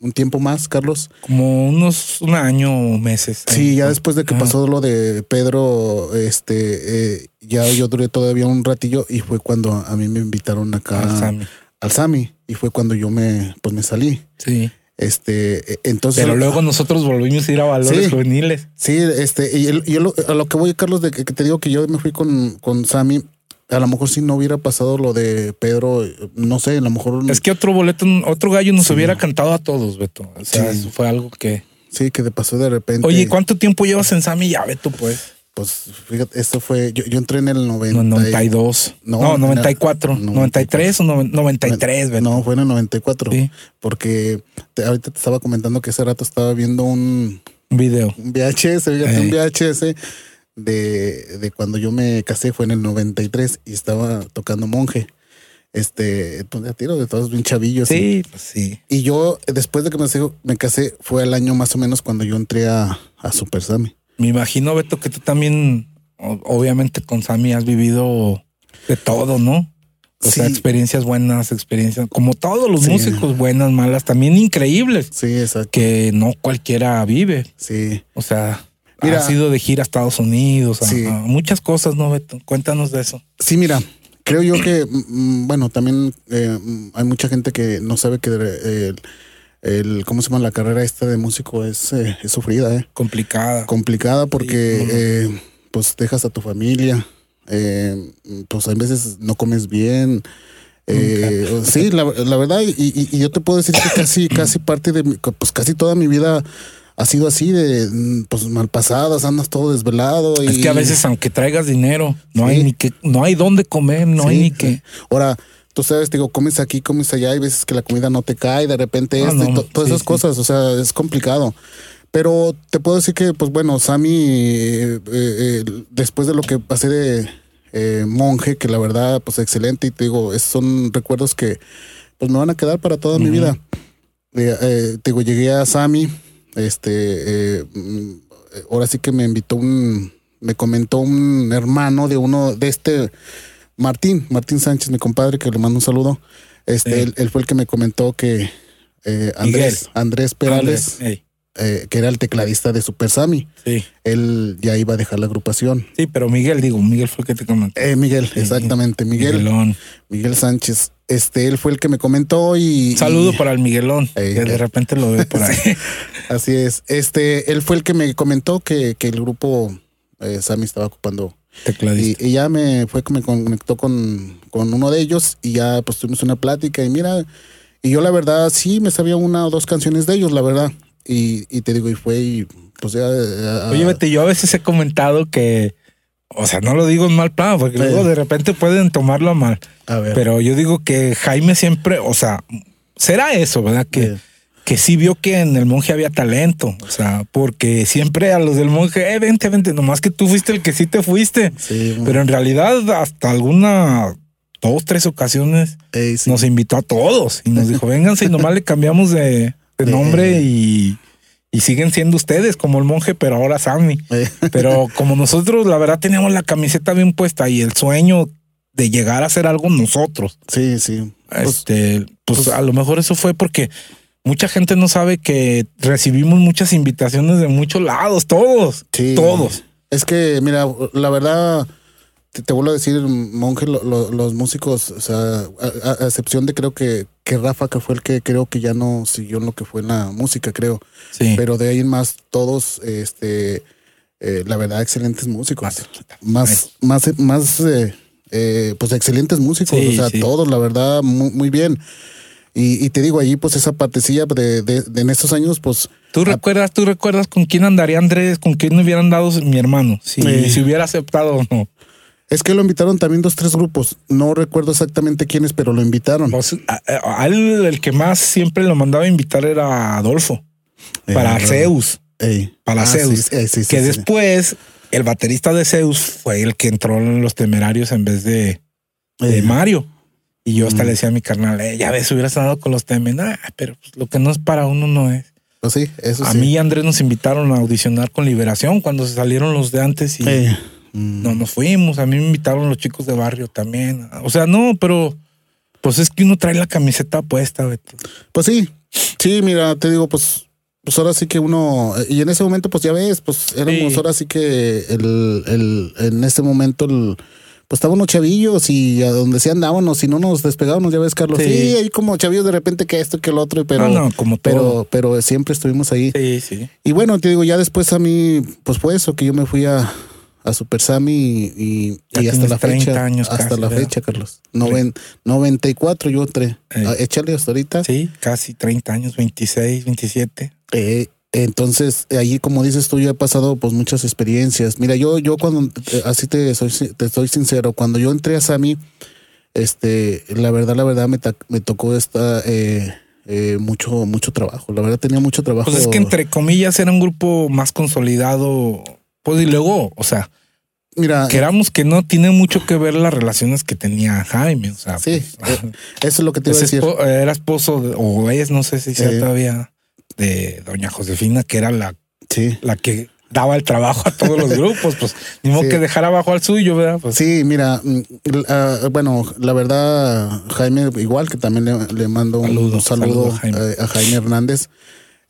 un tiempo más, Carlos. Como unos un año o meses. Sí, ya después de que pasó lo de Pedro, este, eh, ya yo duré todavía un ratillo y fue cuando a mí me invitaron acá Al Sammy. al Sami y fue cuando yo me, pues me salí. Sí. Este, eh, entonces. Pero luego nosotros volvimos a ir a valores Sí. juveniles. Sí, este, y yo lo- a lo que voy, Carlos, de que, que te digo que yo me fui con, con Sammy, a lo mejor si no hubiera pasado lo de Pedro, no sé, a lo mejor Es que otro boleto, otro gallo nos Sí. hubiera cantado a todos, Beto. O sea, Sí. eso fue algo que. sí, que te pasó de repente. Oye, ¿cuánto tiempo llevas en Sammy ya, Beto? Pues. Pues fíjate, esto fue, yo, yo entré en el 90. No, y- 92. No, No, era- 94. 93 o noven- 93, Beto. No, fue en el 94. Sí. Porque te- ahorita te estaba comentando que ese rato estaba viendo un, Un video. un VHS, fíjate, un VHS de, de cuando yo me casé, fue en el 93 y estaba tocando monje. Este, entonces a tiro de todos bien chavillos. y- Sí, pues sí. Y yo, después de que me, casé- me casé, fue el año más o menos cuando yo entré a, a Super Sammy. Me imagino, Beto, que tú también, obviamente con Sammy has vivido de todo, ¿no? O sea, experiencias buenas, experiencias, como todos los Sí. músicos, buenas, malas, también increíbles, Sí, exacto. que no cualquiera vive. Sí. O sea, Mira. ha sido de gira a Estados Unidos, Sí. a muchas cosas, ¿no, Beto? Cuéntanos de eso. Sí, mira, creo yo que, mm, bueno, también eh, mm, hay mucha gente que no sabe que eh, el, ¿cómo se llama? La carrera esta de músico es, eh, es sufrida, ¿eh? Complicada. Complicada porque, Sí, eh, pues, dejas a tu familia, eh, pues, a veces no comes bien. sí, la, la verdad, y, y- y yo te puedo decir que casi, casi parte de mi, pues casi toda mi vida ha sido así de, pues, malpasadas, andas todo desvelado. Y, Es que a veces, aunque traigas dinero, no Sí. hay ni que, no hay dónde comer, no hay ni que. Ahora, tú sabes, digo, comes aquí, comes allá, hay veces que la comida no te cae, de repente Ah, esto y no, to- todas sí, esas sí. cosas, o sea, es complicado. Pero te puedo decir que, pues bueno, Sammy, eh, eh, después de lo que pasé de eh, monje, que la verdad, pues excelente, y te digo, esos son recuerdos que pues me van a quedar para toda mi vida. Te digo, llegué a Sammy, este, mm, ahora sí que me invitó un, me comentó un hermano de uno, de este, Martín, Martín Sánchez, mi compadre, que le mando un saludo. Este, él, él fue el que me comentó que eh, Andrés, Andrés Perales, eh, que era el tecladista de Super Sammy, sí. él ya iba a dejar la agrupación. Sí, pero Miguel, digo, Miguel fue el que te comentó. Eh, Miguel, exactamente, Miguel, Miguelón. Miguel Sánchez. Este, él fue el que me comentó y. Saludo y- para el Miguelón, que de repente lo veo por ahí. Así es. Este, él fue el que me comentó que, que el grupo eh, Sammy estaba ocupando. Y, Tecladista. y ya me fue que me conectó con, con uno de ellos y ya pues tuvimos una plática y mira, y yo la verdad sí me sabía una o dos canciones de ellos, la verdad. Y, y te digo, y fue y pues ya. Oye, Betty, yo a veces he comentado que, o sea, no lo digo en mal plan, porque Sí. luego de repente pueden tomarlo a mal. a ver. Pero yo digo que Jaime siempre, o sea, será eso, ¿verdad? Que, Sí. Que sí vio que en el monje había talento. O sea, porque siempre a los del monje, eh, vente, vente, nomás que tú fuiste el que sí te fuiste. Sí, Pero en realidad, hasta alguna dos, tres ocasiones ey, sí. nos invitó a todos y nos dijo, vénganse y nomás le cambiamos de, nombre y, y siguen siendo ustedes como el monje, pero ahora Sammy. Pero como nosotros, la verdad, teníamos la camiseta bien puesta y el sueño de llegar a hacer algo nosotros. sí, sí. Pues, este, pues, pues- a lo mejor eso fue porque mucha gente no sabe que recibimos muchas invitaciones de muchos lados, todos, Sí. todos. Es que, mira, la verdad, te, te vuelvo a decir, monje, lo- lo- los músicos, o sea, a, a- a excepción de creo que, que Rafa, que fue el que creo que ya no siguió en lo que fue en la música, creo. Sí. Pero de ahí en más, todos, este, eh, la verdad, excelentes músicos. Más, más, más, eh, eh, pues excelentes músicos, Sí, o sea, sí. todos, la verdad, muy, muy bien. Y, y te digo, allí, pues esa partecilla de, de, de en estos años, pues, ¿Tú recuerdas, tú recuerdas con quién andaría Andrés, con quién me hubieran dado mi hermano? Si, Eh. si hubiera aceptado o no. es que lo invitaron también dos, tres grupos. No recuerdo exactamente quiénes, pero lo invitaron. Pues, a, a él el que más siempre lo mandaba a invitar era Adolfo. para Eh, Zeus, ey. para Ah, Zeus. sí, eh, sí, sí, que sí. después el baterista de Zeus fue el que entró en los temerarios en vez de, de Mario. Y yo hasta Mm. le decía a mi carnal, eh, ya ves, hubieras andado con los temen. Ah, pero pues, lo que no es para uno no es. Pues sí, eso a sí. mí y Andrés nos invitaron a audicionar con Liberación cuando se salieron los de antes y Eh, mm, no nos fuimos. A mí me invitaron los chicos de barrio también. O sea, no, pero pues es que uno trae la camiseta puesta, Beto. Pues sí, sí, mira, te digo, pues, pues ahora sí que uno, y en ese momento, pues ya ves, pues éramos Sí. ahora sí que el, el, en ese momento, el, pues estábamos chavillos y a donde sí andábamos, si no nos despegábamos, ya ves, Carlos. Sí. Sí, ahí como chavillos de repente que esto, que el otro, pero, No, no, como todo. pero, pero siempre estuvimos ahí. Sí, sí. Y bueno, te digo, ya después a mí, pues fue eso, que yo me fui a, a Super Sammy y, y- y hasta la 30 fecha. años hasta casi, la ¿verdad? fecha, Carlos. Noven, 94 yo entré. Eh. Ah, Échale hasta ahorita. Sí, casi 30 años, 26, 27. Eh, entonces, ahí como dices tú, yo he pasado pues muchas experiencias. Mira, yo, yo cuando, eh, así te soy, te soy sincero, cuando yo entré a Sami, este, la verdad, la verdad me, ta- me tocó esta, eh, eh, mucho, mucho trabajo. La verdad tenía mucho trabajo. Pues es que entre comillas era un grupo más consolidado. Pues y luego, o sea, Mira, queramos que no tiene mucho que ver las relaciones que tenía Jaime. O sea, Sí, pues, eso es lo que te iba a decir. espo- era esposo de- o es, no sé si sea Eh. todavía de doña Josefina, que era la, Sí. la que daba el trabajo a todos los grupos. Pues ni modo Sí. que dejara abajo al suyo, ¿verdad? Pues Sí, mira, mm, ah, bueno, la verdad, Jaime, igual que también le, le mando un Saludo, a Jaime. a Jaime Hernández.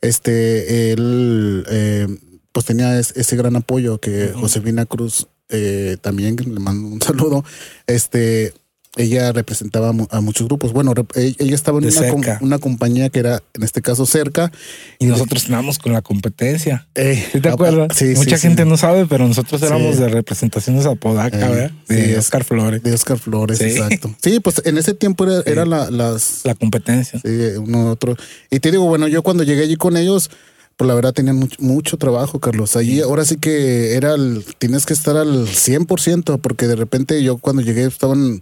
Este, él, eh, pues tenía es- ese gran apoyo que. Josefina Cruz eh, también le mando un saludo. Este, ella representaba a muchos grupos. Bueno, e- ella estaba en una, com- una compañía que era, en este caso, cerca. y nosotros estábamos con la competencia. Eh, ¿Sí te acuerdas? Sí, Mucha sí. gente no sabe, pero nosotros éramos de representaciones Apodaca, Eh, ¿verdad? De Oscar Flores. De Oscar Flores, exacto. Sí, pues en ese tiempo era, era la- las, La competencia. Sí, uno otro. Y te digo, bueno, yo cuando llegué allí con ellos, pues la verdad tenían mucho, mucho trabajo, Carlos. Allí ahora sí que era el, tienes que estar al 100%, porque de repente yo cuando llegué estaban,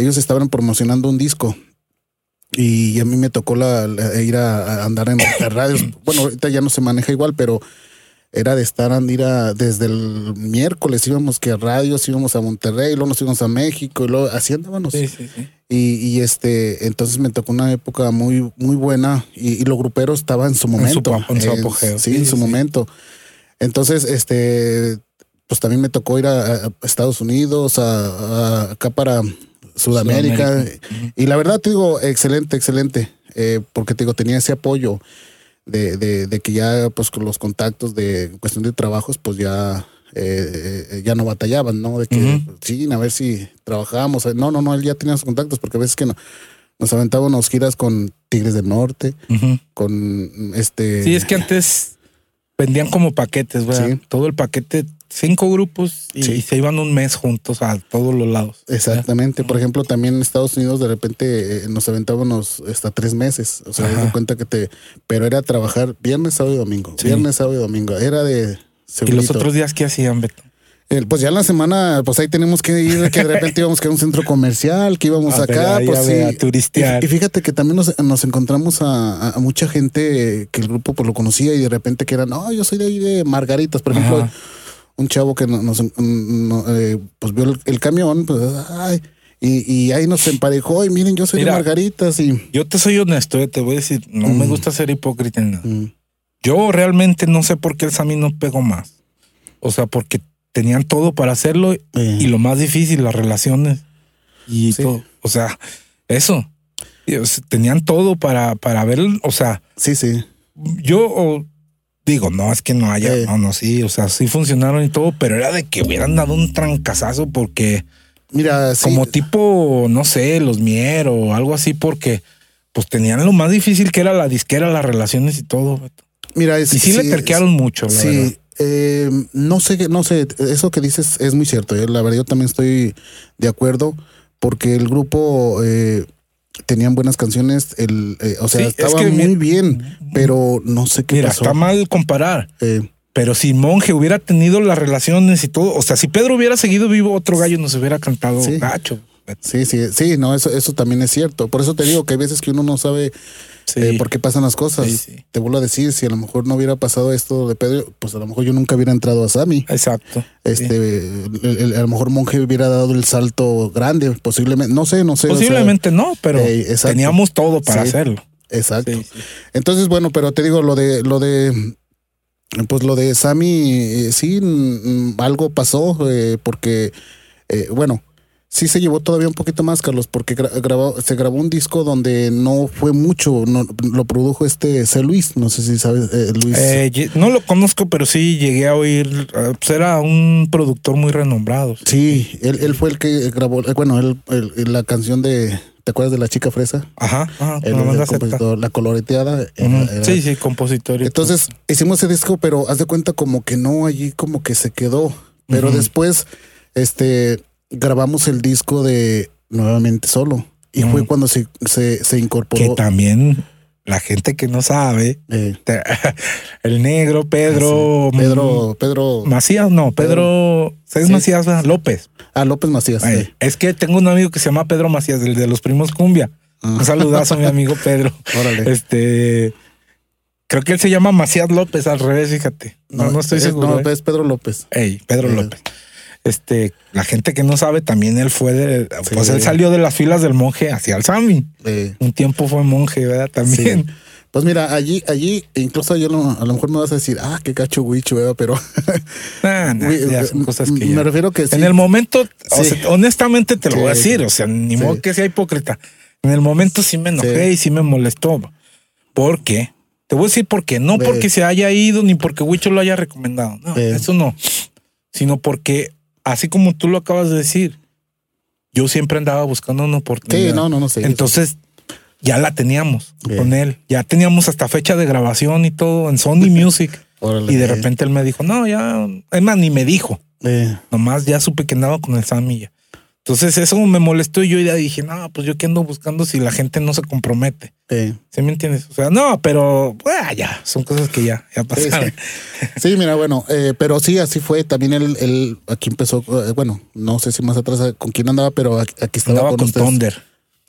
ellos estaban promocionando un disco. Y a mí me tocó la, la- ir a, a andar en radios. Bueno, ahorita ya no se maneja igual, pero era de estar ir a, desde el miércoles íbamos que a radios, íbamos a Monterrey, luego nos íbamos a México, y luego así andábamos. Sí, sí, sí. Y, y este, entonces me tocó una época muy, muy buena y, y lo grupero estaba en su momento. en su apogeo. Sí, en su momento. Entonces, este, pues también me tocó ir a, a Estados Unidos, a- acá para Sudamérica. Y la verdad te digo, excelente, excelente. eh, porque te digo, tenía ese apoyo de, de, de que ya, pues con los contactos de cuestión de trabajos, pues ya, eh, eh, ya no batallaban, ¿no? De que, sí, a ver si trabajábamos. No, no, no, él ya tenía sus contactos, porque a veces que no, nos aventábamos giras con Tigres del Norte, con este. Sí, es que antes vendían como paquetes, ¿verdad? Sí. Todo el paquete, cinco grupos y, Sí. se iban un mes juntos a todos los lados. Exactamente. Por ejemplo, también en Estados Unidos de repente eh, nos aventábamos hasta tres meses. O sea, de cuenta que te. Pero era trabajar viernes, sábado y domingo. Sí. Viernes, sábado y domingo. Era de. ¿Y los segurito. otros días qué hacían, Beto? Eh, pues ya en la semana, pues ahí tenemos que ir, que de repente íbamos que a un centro comercial, que íbamos A acá, pues sí. a turistear. Y, fíjate que también nos, nos encontramos a, mucha gente que el grupo pues lo conocía y de repente que eran, no, yo soy de ahí de Margaritas, por ejemplo, Ajá. Un chavo que no- nos, no, eh, pues vio el, el camión, pues, ay, y, y ahí nos emparejó y miren, yo soy Mira. de Margaritas y... Yo te soy honesto, eh, te voy a decir, no me Mm. gusta ser hipócrita en nada. mm, Yo realmente no sé por qué el Sammy no pegó más. O sea, porque tenían todo para hacerlo y lo más difícil, las relaciones y Sí. todo. O sea, eso. Tenían todo para, para ver, o sea, sí, sí, yo digo, no, es que no haya, Eh. no, no, sí, o sea, sí funcionaron y todo, pero era de que hubieran dado un trancazazo porque mira, sí, como tipo, no sé, los Mier o algo así, porque pues tenían lo más difícil que era la disquera, las relaciones y todo. Mira, es- Y sí, le terquearon mucho, la verdad. Sí, eh, no sé, no sé, eso que dices es muy cierto. eh, La verdad, yo también estoy de acuerdo porque el grupo eh, tenían buenas canciones, el, eh, o sea, Sí, es estaba que muy bien, pero no sé qué Mira, pasó. está mal comparar. Eh, Pero si Monje hubiera tenido las relaciones y todo, o sea, si Pedro hubiera seguido vivo, otro gallo nos hubiera cantado Sí. gacho. Sí, sí, sí, no, eso, eso también es cierto. Por eso te digo que hay veces que uno no sabe Sí. eh, por qué pasan las cosas. Sí, sí. Te vuelvo a decir, si a lo mejor no hubiera pasado esto de Pedro, pues a lo mejor yo nunca hubiera entrado a Sami. Exacto. Este, el- el- a lo mejor Monje hubiera dado el salto grande, posiblemente, no sé, no sé. o sea, Posiblemente no, pero teníamos todo para hacerlo. exacto. Entonces, bueno, pero te digo, lo de, lo de, pues lo de Sammy, eh, sí, mm, algo pasó, eh, porque, eh, bueno, sí se llevó todavía un poquito más, Carlos, porque gra- grabó, se grabó un disco donde no fue mucho, no, lo produjo este C. Luis, no sé si sabes, eh, Luis. Eh, no lo conozco, pero sí llegué a oír. eh, Pues era un productor muy renombrado. sí, él, él fue el que grabó, eh, bueno, él, él- la canción de, ¿te acuerdas de la chica fresa? Ajá, ajá. El Z. compositor, la coloreteada. era- Sí, sí, compositor. Entonces hicimos ese disco, pero haz de cuenta como que no, allí como que se quedó. Pero después, este, grabamos el disco de nuevamente solo. Y fue Ujú. cuando se, se, se que incorporó. también la gente que no sabe, eh, te- el negro Pedro. sí, Pedro, Pedro, mm, Macías, no, Pedro. ¿sabes Sí. Macías. López. ah, López Macías. Ay. Es que tengo un amigo que se llama Pedro Macías, el de los primos Cumbia. Ah. Un saludazo a mi amigo Pedro. Órale. Este. Creo que él se llama Macías López al revés, fíjate. No, no, estoy seguro. No, ¿eh? es Pedro López. Ey, Pedro Eh. López. Este, la gente que no sabe, también él fue de, Sí. pues él salió de las filas del monje hacia el Sami. Un tiempo fue monje, ¿verdad? También. Sí. Pues mira, allí, allí, incluso yo a lo mejor me vas a decir, ah, qué cacho Wicho, ¿verdad? pero Nah, nah, ya son cosas que me refiero que. En el momento, o Sí. sea, honestamente te lo voy a decir, o sea, ni modo que sea hipócrita. En el momento sí me enojé y sí me molestó. ¿Por qué? Te voy a decir por qué. No porque se haya ido ni porque Huicho lo haya recomendado. No, eso no. Sino porque, así como tú lo acabas de decir, yo siempre andaba buscando una oportunidad. Sí, no, no, no sé. Entonces, ya la teníamos Ve. con él. Ya teníamos hasta fecha de grabación y todo en Sony Music. Órale, y de eh, repente él me dijo, no, ya, es más, ni me dijo. eh, Nomás ya supe que andaba con el Sammy ya. Entonces eso me molestó y yo ya dije, no, pues yo qué ando buscando si la gente no se compromete. eh. ¿Sí me entiendes? O sea, no, pero ah, ya, son cosas que ya, ya Sí, pasaron. Sí, mira, bueno, eh, pero sí, así fue. También él, él aquí empezó, eh, bueno, no sé si más atrás eh, con quién andaba, pero aquí, estaba Andaba con. Thunder,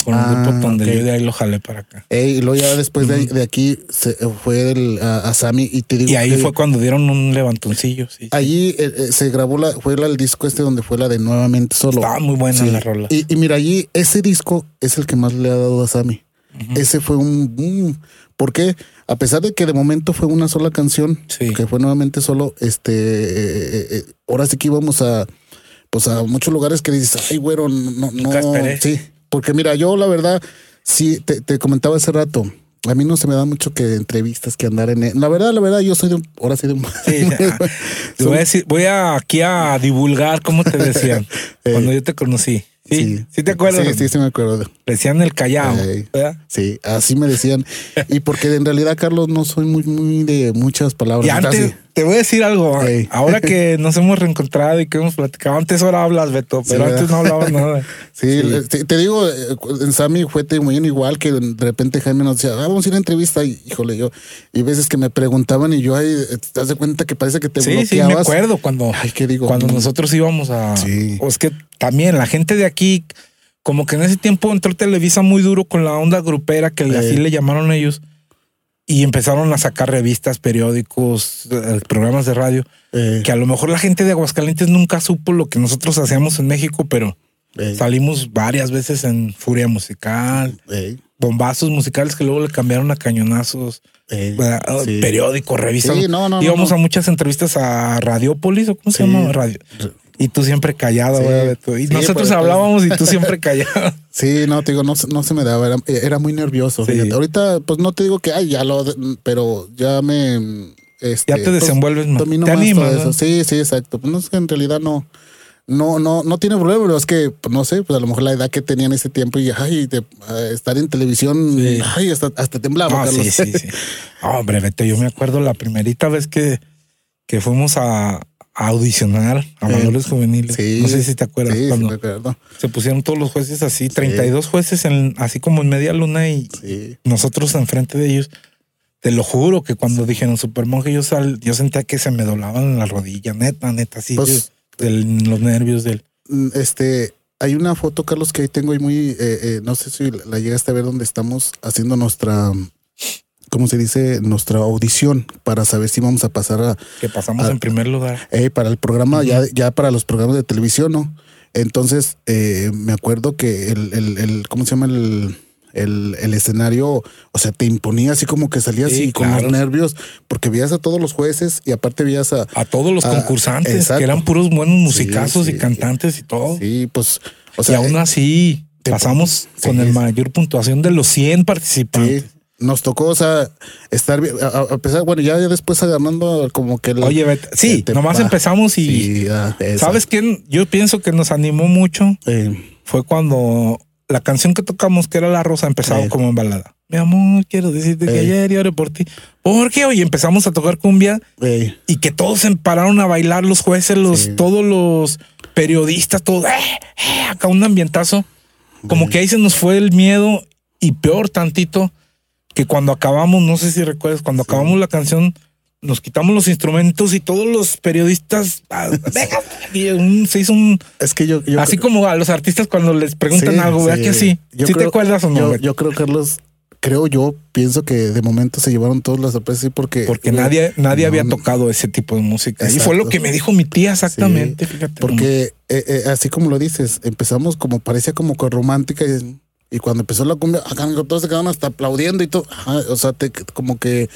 con Ah, el grupo Thunder. ok. Yo de ahí lo jalé para acá. Y luego ya después de, de aquí se fue el, a, a Sammy y te digo Y ahí que fue cuando dieron un levantoncillo. Sí, allí eh, se grabó la, fue la- el disco este donde fue la de nuevamente solo. Estaba muy buena la rola. Y, y mira, allí ese disco es el que más le ha dado a Sammy. Ese fue un boom. Porque a pesar de que de momento fue una sola canción, Sí. que fue nuevamente solo, este, eh, eh, ahora sí que íbamos a, pues a muchos lugares que dices, ay, güero, no, no, sí. Porque mira, yo la verdad, sí, te, te comentaba hace rato, a mí no se me da mucho que entrevistas, que andar en... La verdad, la verdad, yo soy de un, ahora sí de un... Sí, te voy a decir, voy a, aquí a divulgar cómo te decían Eh, cuando yo te conocí. Sí, sí, te acuerdas. Sí, sí, sí me acuerdo. Decían el Callao. Sí, así me decían. Y porque en realidad, Carlos, no soy muy, muy de muchas palabras. Y antes, Casi. te voy a decir algo. Ahora que nos hemos reencontrado y que hemos platicado, antes ahora hablas, Beto, pero antes no hablabas nada. Sí, le- te, te digo, eh, en Sammy fue muy igual que de repente Jaime nos decía, ah, vamos a ir a entrevista. Y híjole, yo, y veces que me preguntaban y yo, ay, te das de cuenta que parece que te Sí, sí, bloqueabas. me acuerdo cuando, Ay, ¿qué digo? cuando nosotros íbamos a. Sí. O es que también la gente de aquí, como que en ese tiempo entró Televisa muy duro con la onda grupera, que Eh. así le llamaron ellos, y empezaron a sacar revistas, periódicos, eh, programas de radio, que a lo mejor la gente de Aguascalientes nunca supo lo que nosotros hacíamos en México, pero salimos varias veces en Furia Musical, bombazos musicales que luego le cambiaron a cañonazos, eh, sí. periódicos, revistas. Sí, no, no, Íbamos no. a muchas entrevistas a Radiopolis o cómo se Sí. llama Radio. Y tú siempre callado, Sí. nosotros pues, hablábamos y tú siempre callado. Sí, no, te digo, no, se- no se me daba, era, era muy nervioso. Sí. Ahorita, pues no te digo que, ay, ya lo, pero ya me... Este, Ya te pues, desenvuelves más. domino Te más animas, todo ¿no? eso. Sí, sí, exacto. Pues no es que en realidad no, no, no, no tiene problema, pero es que, pues, no sé, pues a lo mejor la edad que tenía en ese tiempo y, ay, de, eh, estar en televisión, Sí. ay, hasta, hasta temblaba, Ah, Carlos. sí, sí, sí. Hombre, Beto, yo me acuerdo la primerita vez que, que fuimos a, a audicionar a. Valores Juveniles. Sí. No sé si te acuerdas. Sí, sí, cuando me acuerdo. se pusieron todos los jueces así, 32 jueces en, así como en media luna y nosotros enfrente de ellos. Te lo juro que cuando dijeron Super Monje, yo, sal, yo sentía que se me doblaban las rodillas, neta, neta, así, Pues- los nervios del. Mm, Este, hay una foto, Carlos, que ahí tengo ahí muy, eh, eh, no sé si la llegaste a ver donde estamos haciendo nuestra, ¿cómo se dice? Nuestra audición para saber si vamos a pasar a... Que pasamos a- en primer lugar. eh, para el programa, ya, ya para los programas de televisión, ¿no? Entonces, eh, me acuerdo que el, el, el- ¿cómo se llama? El, el, el escenario, o sea, te imponía así como que salías Sí, así con claro. los nervios, porque veías a todos los jueces y aparte veías a... A todos los concursantes, exacto. que eran puros buenos musicazos sí. y cantantes y todo. Sí, pues, o y sea, aún así te- pasamos con el mayor puntuación de los 100 participantes. Nos tocó, o sea, estar bien, a, a- pesar, bueno, ya, ya después agarrando como que el, Oye, Beto, sí, te- nomás va. empezamos y Sí, ah. ¿sabes quién? Yo pienso que nos animó mucho. Eh, Fue cuando la canción que tocamos, que era La Rosa, empezaba como en balada. Mi amor, quiero decirte que ayer lloré por ti. ¿Por qué? Oye, empezamos a tocar cumbia y que todos se pararon a bailar, los jueces, los, todos los periodistas, todo, eh, eh, acá un ambientazo. Como que ahí se nos fue el miedo y peor tantito que cuando acabamos, no sé si recuerdas, cuando acabamos la canción, nos quitamos los instrumentos y todos los periodistas, ah, venga, y un- se hizo un, es que yo, yo así como a los artistas cuando les preguntan Sí, algo, ¿verdad sí. que sí? Yo ¿Sí te acuerdas o no? yo, yo creo, Carlos, creo yo, pienso que de momento se llevaron todas las sorpresas porque... Porque nadie, nadie No, había tocado ese tipo de música. Y Exacto. fue lo que me dijo mi tía exactamente, fíjate. Porque eh, eh, así como lo dices, empezamos como parecía como que romántica y, y cuando empezó la cumbia, acá todos se quedaron hasta aplaudiendo y todo. Ajá, o sea, te, como que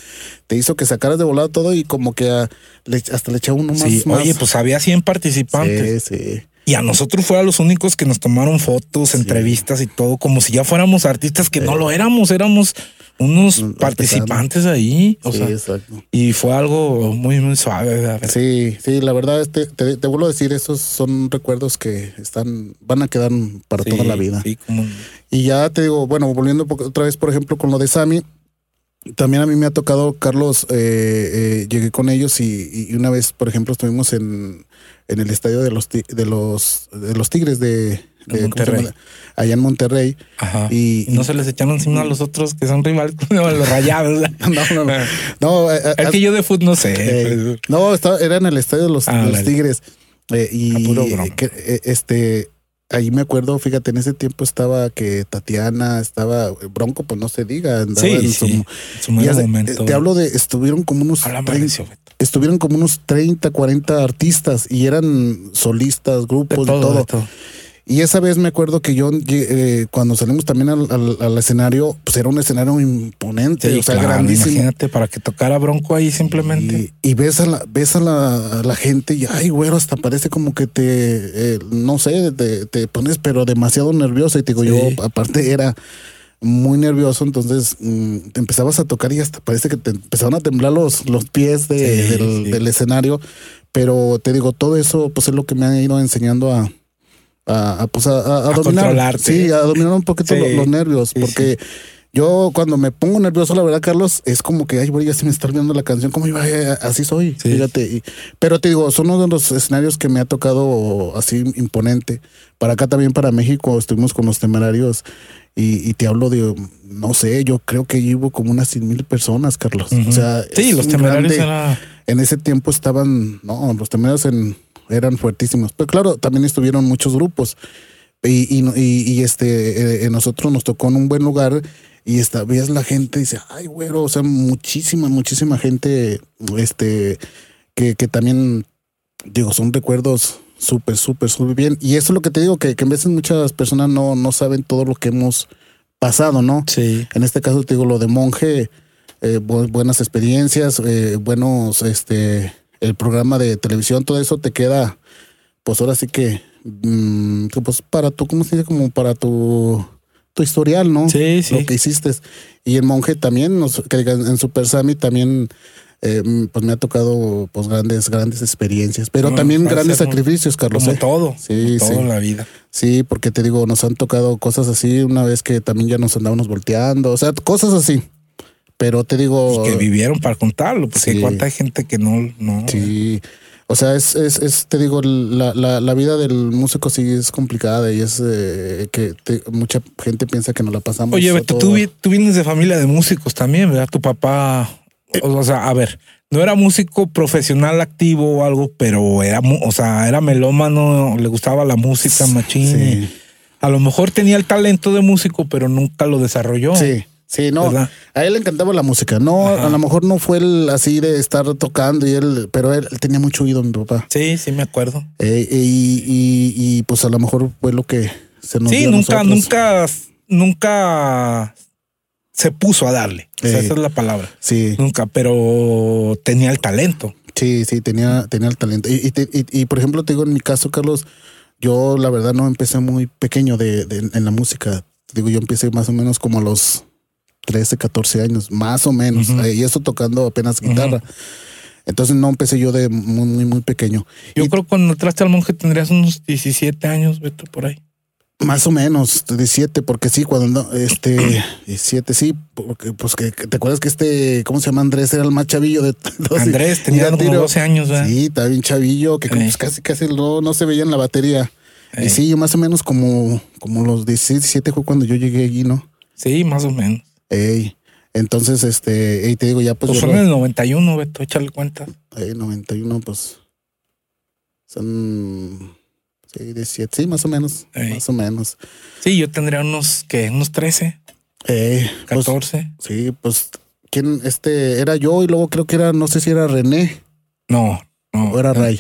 te hizo que sacaras de volado todo y como que a- le- hasta le echaba uno más. Sí, más- oye, pues había 100 participantes. Sí, sí. Y a nosotros fueron los únicos que nos tomaron fotos, entrevistas y todo, como si ya fuéramos artistas que no lo éramos, éramos unos Mm, participantes ahí. O sí, sea, exacto. y fue algo muy, muy suave. Sí, sí, la verdad, este, te, te vuelvo a decir, esos son recuerdos que están, van a quedar para Sí, toda la vida. Sí, como Y ya te digo, bueno, volviendo otra vez, por ejemplo, con lo de Sammy, también a mí me ha tocado, Carlos, eh, eh, llegué con ellos y, y una vez, por ejemplo, estuvimos en, en el estadio de los, de los, de los Tigres de, allá en Monterrey. Ajá. Y- no se les echaron encima a los otros que son rivales, no, los rayados. No, no, no. No, eh, eh, Es que yo de fútbol no sé. Eh, pues, no, estaba, era en el estadio de los, Ah, los. Tigres. Eh, y que, eh, este, ahí me acuerdo, fíjate, en ese tiempo estaba que Tatiana, estaba Bronco, pues no se diga, andaba sí, en su- su momento. Te hablo de, estuvieron como unos Háblame 30 de eso, Beto. estuvieron como unos 30, 40 artistas y eran solistas, De grupos, todo, de todo. de todo. Y esa vez me acuerdo que yo, eh, cuando salimos también al, al- al escenario, pues era un escenario imponente, Sí, o sea, claro, grandísimo. Imagínate para que tocara Bronco ahí simplemente. Y, y ves a la, ves a la, a la gente y ay, güero, hasta parece como que te, eh, no sé, te, te pones pero demasiado nervioso. Y te digo, Sí. yo aparte era muy nervioso, entonces mm, te empezabas a tocar y hasta parece que te empezaban a temblar los, los pies de- Sí, del, sí. del escenario. Pero te digo, todo eso pues es lo que me ha ido enseñando a, a, a, pues, a, a- dominar. controlarte. Sí, a dominar un poquito Sí. los, nervios, Sí, porque yo cuando me pongo nervioso, la verdad, Carlos, es como que, ay, güey, ya se me está olvidando la canción, como iba, Eh, así soy, fíjate. y- pero te digo, son uno de los escenarios que me ha tocado así imponente. Para acá también, para México, estuvimos con los temerarios y, y te hablo de, no sé, yo creo que hubo como unas 100 mil personas, Carlos. O sea, sí, los temerarios grande- era- en ese tiempo estaban, no, los temerarios en, eran fuertísimos. Pero claro, también estuvieron muchos grupos. Y, y, y- y, este, eh, nosotros nos tocó en un buen lugar y esta, veías la gente y dice, ay, güero, o sea, muchísima, muchísima gente, este, que, que también, digo, son recuerdos súper, súper, súper bien. Y eso es lo que te digo, que, que en veces muchas personas no, no saben todo lo que hemos pasado, ¿no? Sí. En este caso te digo lo de monje, eh, bu- buenas experiencias, eh, buenos, este, el programa de televisión, todo eso te queda, pues ahora sí que, mm, que, pues para tu, ¿cómo se dice? Como para tu, tu historial, ¿no? Sí, sí. Lo que hiciste. Y el monje también, nos, que en Super Sammy también, eh, mm, pues me ha tocado, pues grandes, grandes experiencias, pero No, también grandes sacrificios, Carlos. Como ¿eh? todo. Sí, como todo sí. en la vida. Sí, porque te digo, nos han tocado cosas así, una vez que también ya nos andábamos volteando, o sea, cosas así. Pero te digo, Y que vivieron para contarlo, porque Sí. cuánta gente que no, no. sí, o sea, es, es, es te digo, la, la, la vida del músico sí es complicada y es eh, que te- mucha gente piensa que nos la pasamos. Oye, Beto, tú, tú vienes de familia de músicos también, ¿verdad? Tu papá, o, sea, a ver, no era músico profesional activo o algo, pero era, o sea, era melómano, le gustaba la música machín. Sí. A lo mejor tenía el talento de músico, pero nunca lo desarrolló. Sí, sí, no. ¿Verdad? A él le encantaba la música. No, Ajá. a lo mejor no fue el así de estar tocando y él, pero él, él tenía mucho oído, mi papá. Sí, sí me acuerdo. Eh, y, y, y, pues a lo mejor fue lo que se nos Sí, dio nunca, nunca, nunca se puso a darle. O sea, Eh. esa es la palabra. Sí, Nunca, pero tenía el talento. sí, sí, tenía, tenía el talento. Y, y, te- y- y, por ejemplo, te digo, en mi caso, Carlos, yo la verdad no empecé muy pequeño de, de- en la música. Te digo, yo empecé más o menos como a los 13, 14 años, más o menos. Eh, y eso tocando apenas guitarra. Entonces no empecé yo de muy, muy, muy pequeño. Yo Y- creo que cuando entraste al monje tendrías unos 17 años, Beto, por ahí. Más o menos, de siete, porque sí, cuando no, este, de siete, sí, porque pues que, te acuerdas que este, ¿cómo se llama Andrés? Era el más chavillo de todos. Andrés tenía como tiro. 12 años, ¿verdad? Sí, estaba bien chavillo, que pues, casi, casi no, no se veía en la batería. Ey. Y sí, yo más o menos como, como los 16, 17 fue cuando yo llegué allí, ¿no? Sí, más o menos. Ey, entonces, este, y te digo, ya pues, Pues son en el 91, Beto, échale cuenta. ey, 91, pues, son, sí, 17, sí, más o menos, Ey. más o menos. Sí, yo tendría unos, que Unos 13, Ey, pues, 14. Sí, pues, ¿quién? Este, era yo y luego creo que era, no sé si era René no, no. o era Ray.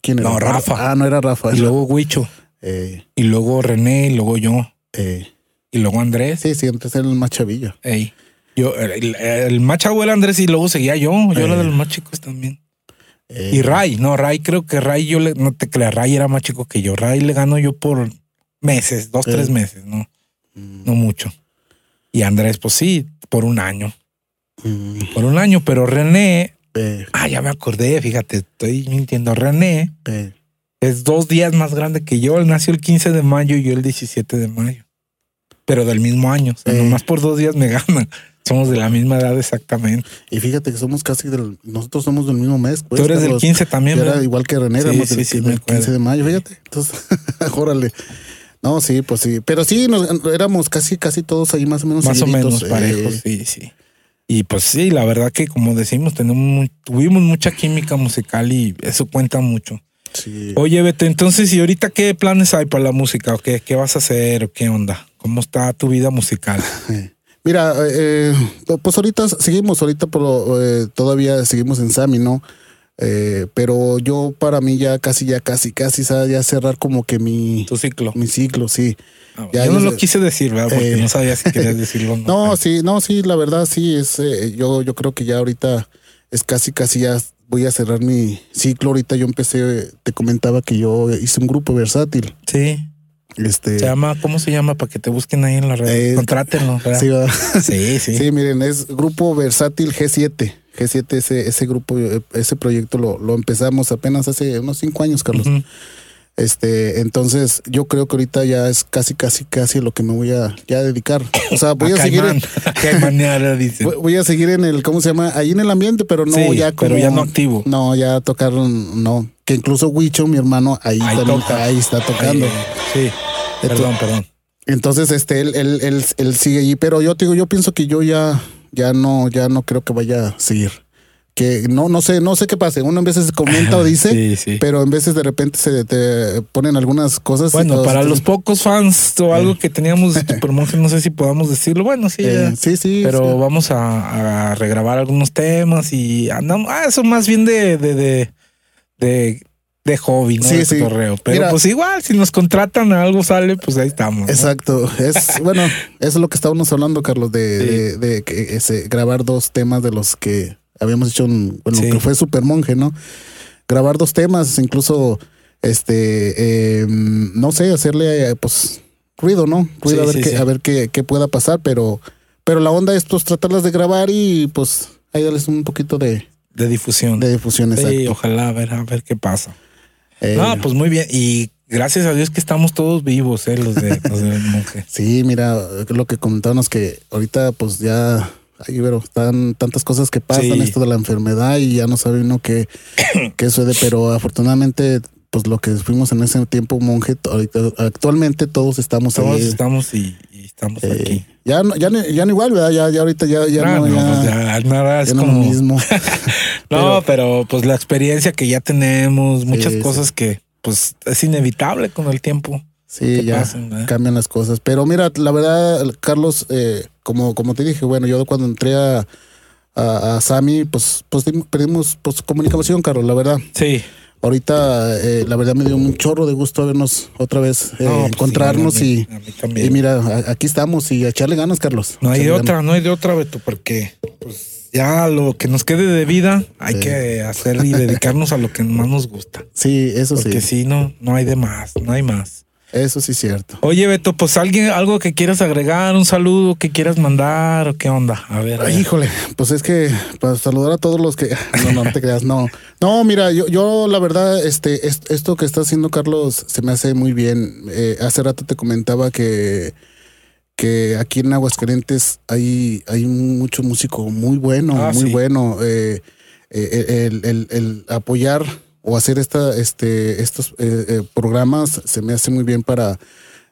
¿Quién era? No, Rafa. Ah, no era Rafa. Y luego Huicho. Eh, Y luego René, y luego yo. eh, Y luego Andrés. sí, sí, antes era el más chavillo. Ey. Yo, el, el más chavo era Andrés y luego seguía yo. Yo era de los más chicos también. Eh, Y Ray, no, Ray, creo que Ray, yo le, no te creas, Ray era más chico que yo. Ray le gano yo por meses, dos, Eh. tres meses, no, mm, no mucho. Y Andrés, pues sí, por un año, mm, por un año, pero René, ah, ya me acordé, fíjate, estoy mintiendo. René es dos días más grande que yo. Él nació el 15 de mayo y yo el 17 de mayo, pero del mismo año. O sea, Eh. nomás por dos días me ganan. Somos de la misma edad exactamente. Y fíjate que somos casi del, nosotros somos del mismo mes. Pues, Tú eres del Carlos. 15 también, era igual que René, Sí, éramos sí, del, sí, me del acuerdo. 15 de mayo, fíjate. Entonces, órale. No, sí, pues sí. Pero sí, nos, éramos casi, casi todos ahí más o menos. más o menos eh, parejos, sí, sí. Y pues sí, la verdad que como decimos, tenemos tuvimos mucha química musical y eso cuenta mucho. sí. Oye, Beto, entonces, ¿y ahorita qué planes hay para la música? ¿O qué, qué vas a hacer? ¿O qué onda? ¿Cómo está tu vida musical? Mira, eh, pues ahorita seguimos, ahorita por eh, todavía seguimos en Sami, ¿no? Eh, pero yo para mí ya casi, ya casi, casi sa- ya cerrar como que mi, Tu ciclo. mi ciclo, sí. Ah, ya yo no yo lo quise decir, ¿verdad? Porque Eh. no sabía si querías decirlo no. No, sí, no, sí, la verdad sí, es, eh, yo, yo creo que ya ahorita es casi, casi ya voy a cerrar mi ciclo. Ahorita yo empecé, te comentaba que yo hice un grupo versátil. Sí. Este, Se llama, ¿cómo se llama? Para que te busquen ahí en la red. Eh, sí. Sí, sí. Sí, miren, es Grupo Versátil G7. G7, ese, ese grupo, eh, ese proyecto lo, lo empezamos apenas hace unos cinco años, Carlos. Ujú. Este, entonces yo creo que ahorita ya es casi, casi, casi lo que me voy a ya dedicar. O sea, voy a, seguir en, voy- a seguir en el, ¿cómo se llama? Ahí en el ambiente, pero no Sí, ya como. pero ya no activo. No, ya tocar, no. Que incluso Huicho, mi hermano, ahí, Ahí también- ahí está tocando. Sí. Perdón, perdón. Entonces, este, él, él, él, él sigue allí, pero yo te digo, yo pienso que yo ya, ya no, ya no creo que vaya a seguir. Que no, no sé, no sé qué pase. Uno en veces comenta o dice, Sí, sí. pero en veces de repente se te ponen algunas cosas. Bueno, para los pocos fans o algo que teníamos de Supermonje, no sé si podamos decirlo. Bueno, sí, Eh, sí, sí. pero sí. vamos a, a regrabar algunos temas y andamos. Ah, eso más bien de, de, de, de, de hobby, ¿no? Sí, de sí. cotorreo. Pero Mira. pues igual, si nos contratan algo sale, pues ahí estamos. ¿no? Exacto. Es bueno, eso es lo que estábamos hablando, Carlos, de, Sí. de, de que ese, grabar dos temas de los que habíamos hecho, un, bueno, Sí. que fue Super Monje, ¿no? Grabar dos temas, incluso, este, eh, no sé, hacerle, pues, ruido, ¿no? Ruido Sí, a ver, sí, qué, sí. a ver qué, qué pueda pasar, pero, pero la onda es, pues, tratarlas de grabar y, pues, ahí darles un poquito de, De difusión. de difusión, sí, exacto. ojalá a ver, a ver qué pasa. Eh, No, pues muy bien. Y gracias a Dios que estamos todos vivos, eh, los de los del monje. Sí, mira, lo que comentábamos que ahorita pues ya, ahí pero están tantas cosas que pasan, Sí. esto de la enfermedad y ya no sabe uno qué, qué sucede, pero afortunadamente pues lo que fuimos en ese tiempo monje, ahorita actualmente todos estamos Todos ahí. estamos y, y estamos Eh, aquí. Ya no, ya, no- ya no igual, ¿verdad? Ya, ya ahorita ya, ya Ah, no, no, ya, pues ya nada es ya no como lo mismo. No, pero, pues la experiencia que ya tenemos, muchas sí. cosas que pues es inevitable con el tiempo. Sí, ya cambian las cosas. Pero mira, la verdad, Carlos, eh, como, como te dije, bueno, yo cuando entré a, a, a Sammy, pues, pues dim- perdimos pues, comunicación, Carlos, la verdad. Sí. Ahorita, eh, la verdad, me dio un chorro de gusto vernos otra vez, eh, No, pues, encontrarnos y, a mí- a mí también. y mira, aquí estamos y a echarle ganas, Carlos. No hay de otra, no hay de otra, Beto, porque pues ya lo que nos quede de vida hay Sí. que hacer y dedicarnos a lo que más nos gusta. Sí, eso Porque sí. si no, no hay de más, no hay más. Eso sí es cierto. Oye, Beto, pues alguien, algo que quieras agregar, un saludo que quieras mandar o qué onda. A ver. a ver. Híjole, pues es que para saludar a todos los que no, no, no te creas, no. No, mira, yo, yo la verdad, este, es- esto que está haciendo Carlos se me hace muy bien. Eh, hace rato te comentaba que, que aquí en Aguascalientes hay, hay mucho músico muy bueno, Ah, muy sí. bueno. Eh, eh, el, el- el apoyar o hacer esta, este, estos eh, eh, programas se me hace muy bien para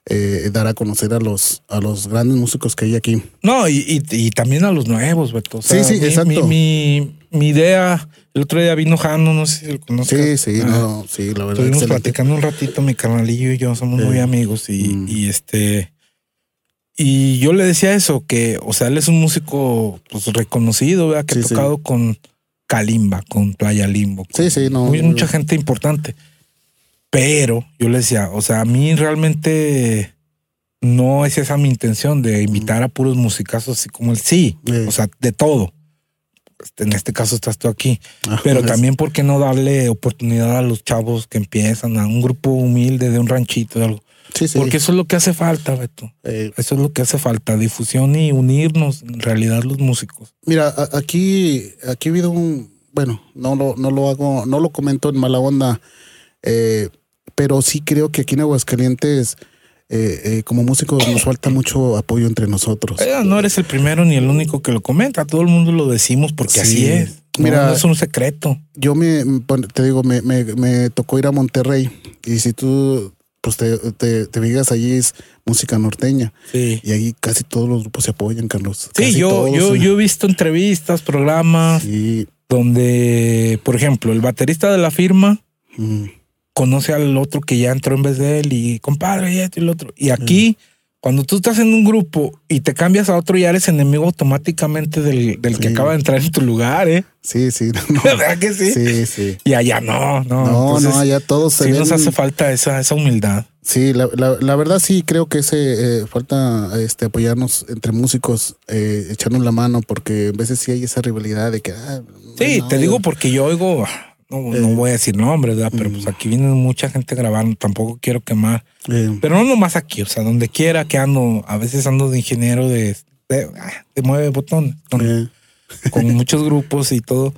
eh, dar a conocer a los, a los grandes músicos que hay aquí. No, y, y, y también a los nuevos, Beto. O sea, Sí, sí, mi- exacto. Mi, mi, mi idea, el otro día vino Jano, no sé si lo conozcas. Sí, sí, Ah, no, sí, la verdad. Estuvimos excelente. platicando un ratito, mi carnalillo y yo somos Sí. muy amigos y, Mm. y este y yo le decía eso que, o sea, él es un músico pues reconocido, ¿verdad? que ha sí. tocado con Kalimba, con Playa Limbo, con Sí, sí, no. muy- mucha gente importante. Pero yo le decía, o sea, a mí realmente no es esa mi intención de invitar a puros musicazos así como él. Sí, o sea, de todo. En este caso estás tú aquí. Ah, Pero es- también, ¿por qué no darle oportunidad a los chavos que empiezan, a un grupo humilde de un ranchito, de algo? Sí, sí. Porque eso es lo que hace falta, Beto. Eh, Eso es lo que hace falta, difusión y unirnos, en realidad, los músicos. mira, aquí, aquí ha habido un, bueno, no lo, no lo hago, no lo comento en mala onda, eh, pero sí creo que aquí en Aguascalientes, eh, como músicos, nos falta mucho apoyo entre nosotros. No eres el primero ni el único que lo comenta, todo el mundo lo decimos porque Sí. así es. Mira- no es un secreto. Yo me, te digo, me, me, me tocó ir a Monterrey y si tú, pues te, te, te fijas, allí es música norteña Sí. y ahí casi todos los grupos se apoyan, Carlos. Sí, Casi yo, todos, yo, yo he visto entrevistas, programas Sí, donde, por ejemplo, el baterista de la firma mm, conoce al otro que ya entró en vez de él y compadre y esto y lo otro. Y aquí, cuando tú estás en un grupo y te cambias a otro, ya eres enemigo automáticamente del, del que acaba de entrar en tu lugar, ¿eh? sí, sí. no. ¿Verdad que sí? Sí, sí. Y allá no, no. No, Entonces, no, allá todos se sí ven. nos hace falta esa, esa humildad. Sí, la, la, la verdad sí creo que ese eh, falta este apoyarnos entre músicos, eh, echarnos la mano, porque a veces sí hay esa rivalidad de que. ah, Sí, no, te digo porque yo oigo, no, no Eh. voy a decir nombres, ¿verdad? Pero Mm. pues aquí viene mucha gente grabando, tampoco quiero quemar. eh, Pero no nomás aquí, o sea, donde quiera que ando, a veces ando de ingeniero de, de, ah, de mueve botón, con, eh, con muchos grupos y todo.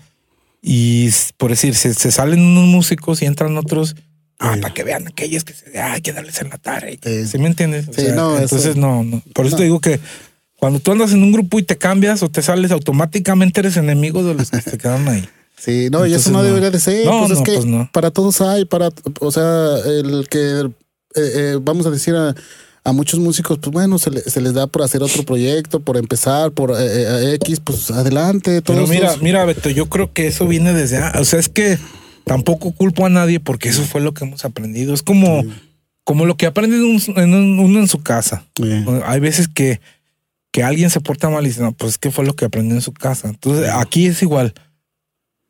Y por decir, se, se salen unos músicos y entran otros, ah, para que vean aquellos que se, ah, hay que darles en la tarde. Sí. ¿Sí me entiendes? O Sí, sea, no, eso- entonces no, no. Por eso No. te digo que cuando tú andas en un grupo y te cambias o te sales, automáticamente eres enemigo de los que se quedaron ahí. Sí, no, y eso no, no. debería de ser. No, pues es no, que pues para todos hay, para, o sea, el que eh, eh, vamos a decir a, a muchos músicos, pues bueno, se, le- se les da por hacer otro proyecto, por empezar, por eh, X, pues adelante. Pero Todos mira, los- mira, Beto, yo creo que eso viene desde, a- o sea, es que tampoco culpo a nadie porque eso fue lo que hemos aprendido. Es como, como lo que aprende un- en un- uno en su casa. Hay veces que, que alguien se porta mal y dice, no, pues es que fue lo que aprendió en su casa. Entonces, aquí es igual.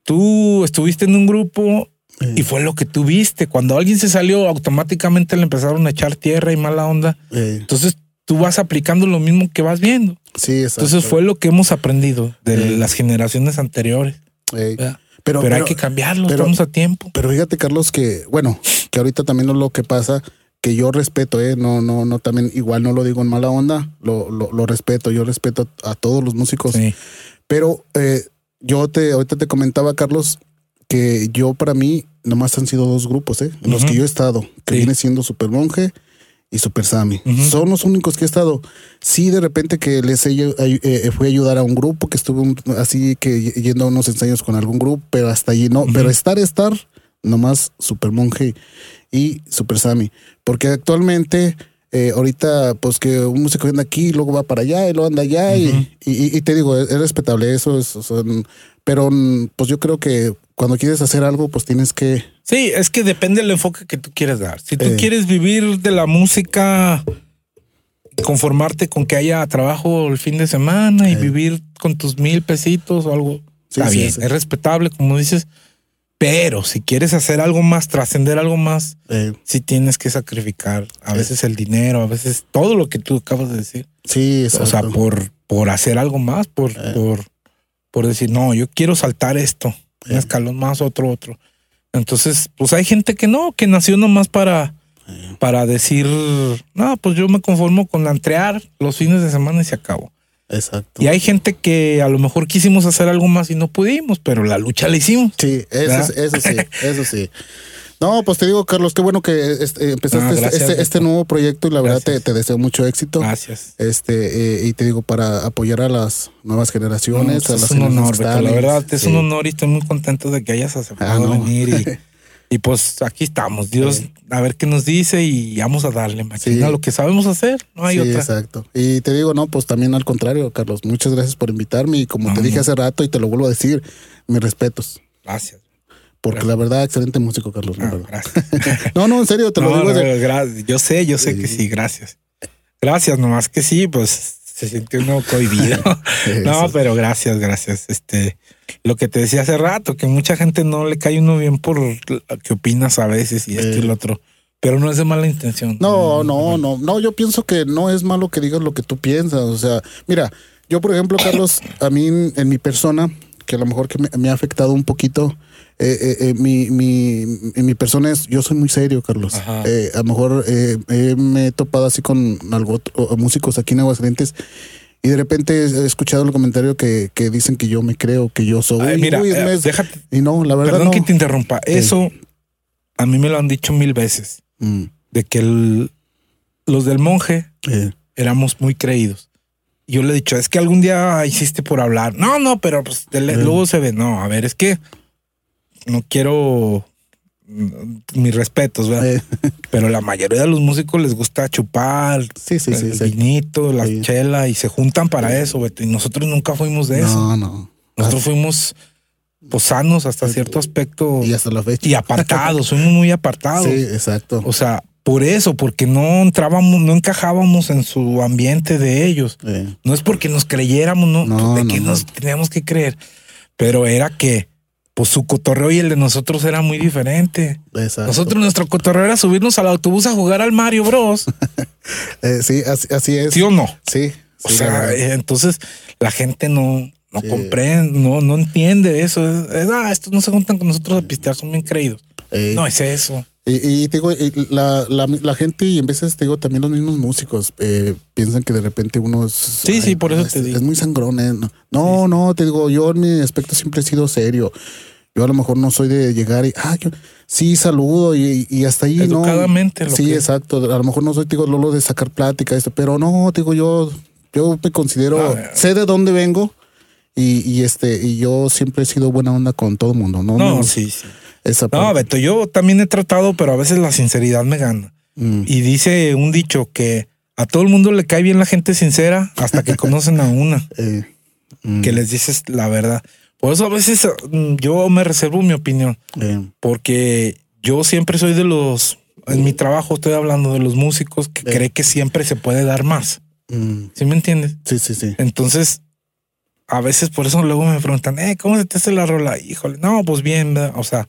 Tú estuviste en un grupo y fue lo que tú viste. Cuando alguien se salió, automáticamente le empezaron a echar tierra y mala onda. Entonces, tú vas aplicando lo mismo que vas viendo. sí, exacto. Entonces, fue lo que hemos aprendido de Sí. las generaciones anteriores. Pero, Pero, hay pero- que cambiarlo, pero- estamos a tiempo. Pero fíjate, Carlos, que, bueno, que ahorita también es lo que pasa, que yo respeto, eh, no, no, no, también igual no lo digo en mala onda, lo, lo, lo respeto, yo respeto a todos los músicos, pero eh, yo te, ahorita te comentaba, Carlos, que yo para mí nomás han sido dos grupos, eh, en los que yo he estado, que Sí. viene siendo Super Monje y Super Sammy. Ujú. Son los únicos que he estado. Sí, de repente que les he, eh, eh, fui a ayudar a un grupo, que estuve un- así que yendo a unos ensayos con algún grupo, pero hasta allí no. Pero estar, estar, nomás Super Monje y Super Sammy. Porque actualmente eh, ahorita, pues que un músico anda aquí, luego va para allá y luego anda allá. y, y, y te digo, es, es respetable eso. Es, son- pero mm, pues yo creo que cuando quieres hacer algo, pues tienes que. Sí, es que depende del enfoque que tú quieres dar. Si tú Eh. quieres vivir de la música, conformarte con que haya trabajo el fin de semana y Eh. vivir con tus mil pesitos o algo, Sí, está sí, bien, sí. es respetable, como dices. Pero si quieres hacer algo más, trascender algo más, eh, sí tienes que sacrificar a veces el dinero, a veces todo lo que tú acabas de decir. sí, O sea, exacto. por, por hacer algo más, por, Eh. por, por decir, no, yo quiero saltar esto, un Eh. escalón más, otro, otro. Entonces, pues hay gente que no, que nació nomás para, Eh. para decir, no, pues yo me conformo con entrear los fines de semana y se acabó. Exacto. Y hay gente que a lo mejor quisimos hacer algo más y no pudimos, pero la lucha la hicimos. Sí, eso, es- eso sí, eso sí. No, pues te digo, Carlos, qué bueno que este, empezaste Ah, este- gracias, este, este nuevo proyecto y la verdad te, deseo mucho éxito. Gracias. Este, eh, y te digo, para apoyar a las nuevas generaciones, pues a es las un generaciones honor, Beto, la verdad es sí. un honor y estoy muy contento de que hayas aceptado Ah, no. venir y, y pues aquí estamos. Dios, Sí. a ver qué nos dice y vamos a darle Sí. a lo que sabemos hacer. No hay sí, otra. exacto. Y te digo, no, pues también al contrario, Carlos, muchas gracias por invitarme y como No, te dije no. hace rato y te lo vuelvo a decir, mis respetos. Gracias. Porque Gracias. la verdad, excelente músico, Carlos. la Ah, gracias. No, no, en serio, te lo No, digo. no, yo sé, yo sé que sí, gracias. Gracias, nomás que sí, pues se sintió uno cohibido. no, pero gracias, gracias. Este, lo que te decía hace rato, que mucha gente no le cae uno bien por lo que opinas a veces y esto y Eh. lo otro, pero no es de mala intención. No, no, no, no, yo pienso que no es malo que digas lo que tú piensas. O sea, mira, yo por ejemplo, Carlos, a mí en, en mi persona, que a lo mejor que me, me ha afectado un poquito, eh, eh, eh, mi, mi, mi persona es, yo soy muy serio, Carlos. Eh, a lo mejor me he topado así con algo, músicos aquí en Aguascalientes. Y de repente he escuchado el comentario que, que dicen que yo me creo, que yo soy. Ay, mira, déjate, y no, la verdad perdón no. que te interrumpa. Eso a mí me lo han dicho mil veces, Mm, de que el- los del monje éramos muy creídos. Yo le he dicho, es que algún día hiciste por hablar. No, no, pero pues luego se ve. No, a ver, es que no quiero mm, mis respetos, ¿verdad? eh, Pero la mayoría de los músicos les gusta chupar sí, sí, sí. el sí. vinito, la chela y se juntan para eso, Beto. Y nosotros nunca fuimos de eso. No, no. Nosotros fuimos pues, sanos hasta cierto aspecto Y hasta la fecha. y apartados, fuimos muy apartados. Sí, exacto. O sea, por eso, porque no entrábamos, no encajábamos en su ambiente de ellos. Eh, No es porque nos creyéramos, no, No, de no, que no. nos teníamos que creer, pero era que pues su cotorreo y el de nosotros era muy diferente. exacto. Nosotros nuestro cotorreo era subirnos al autobús a jugar al Mario Bros. Eh, sí, así, así es. ¿Sí o no? Sí. O sí, sea, eh, entonces la gente no, no Sí. comprende, no, no entiende eso. Es, es, ah, estos no se juntan con nosotros a pistear, son bien creídos. No es eso. Y, y te digo, y la, la, la gente y en veces te digo también los mismos músicos eh, piensan que de repente uno es. Sí, sí, por eso es, te digo. Es muy sangrón. eh, No, no, no, te digo, yo en mi aspecto siempre he sido serio. Yo a lo mejor no soy de llegar y, ah, yo sí saludo y, y hasta ahí, ¿no? Lo Sí, que- exacto. A lo mejor no soy, te digo, Lolo de sacar plática, esto, pero no, te digo, yo, yo me considero, Ah, sé de dónde vengo y, y este, y yo siempre he sido buena onda con todo el mundo, ¿no? No, Me- sí, sí. Esa No, parte. Beto, yo también he tratado, pero a veces la sinceridad me gana. Mm, Y dice un dicho que a todo el mundo le cae bien la gente sincera hasta que conocen a una, eh, mm, que les dices la verdad. Por eso a veces mm, yo me reservo mi opinión, eh, porque yo siempre soy de los, en mi trabajo estoy hablando de los músicos que Eh. cree que siempre se puede dar más. mm, ¿Sí me entiendes? sí, sí, sí. Entonces, a veces por eso luego me preguntan, eh, ¿cómo se te hace la rola? Híjole, no, pues bien, ¿verdad? o sea,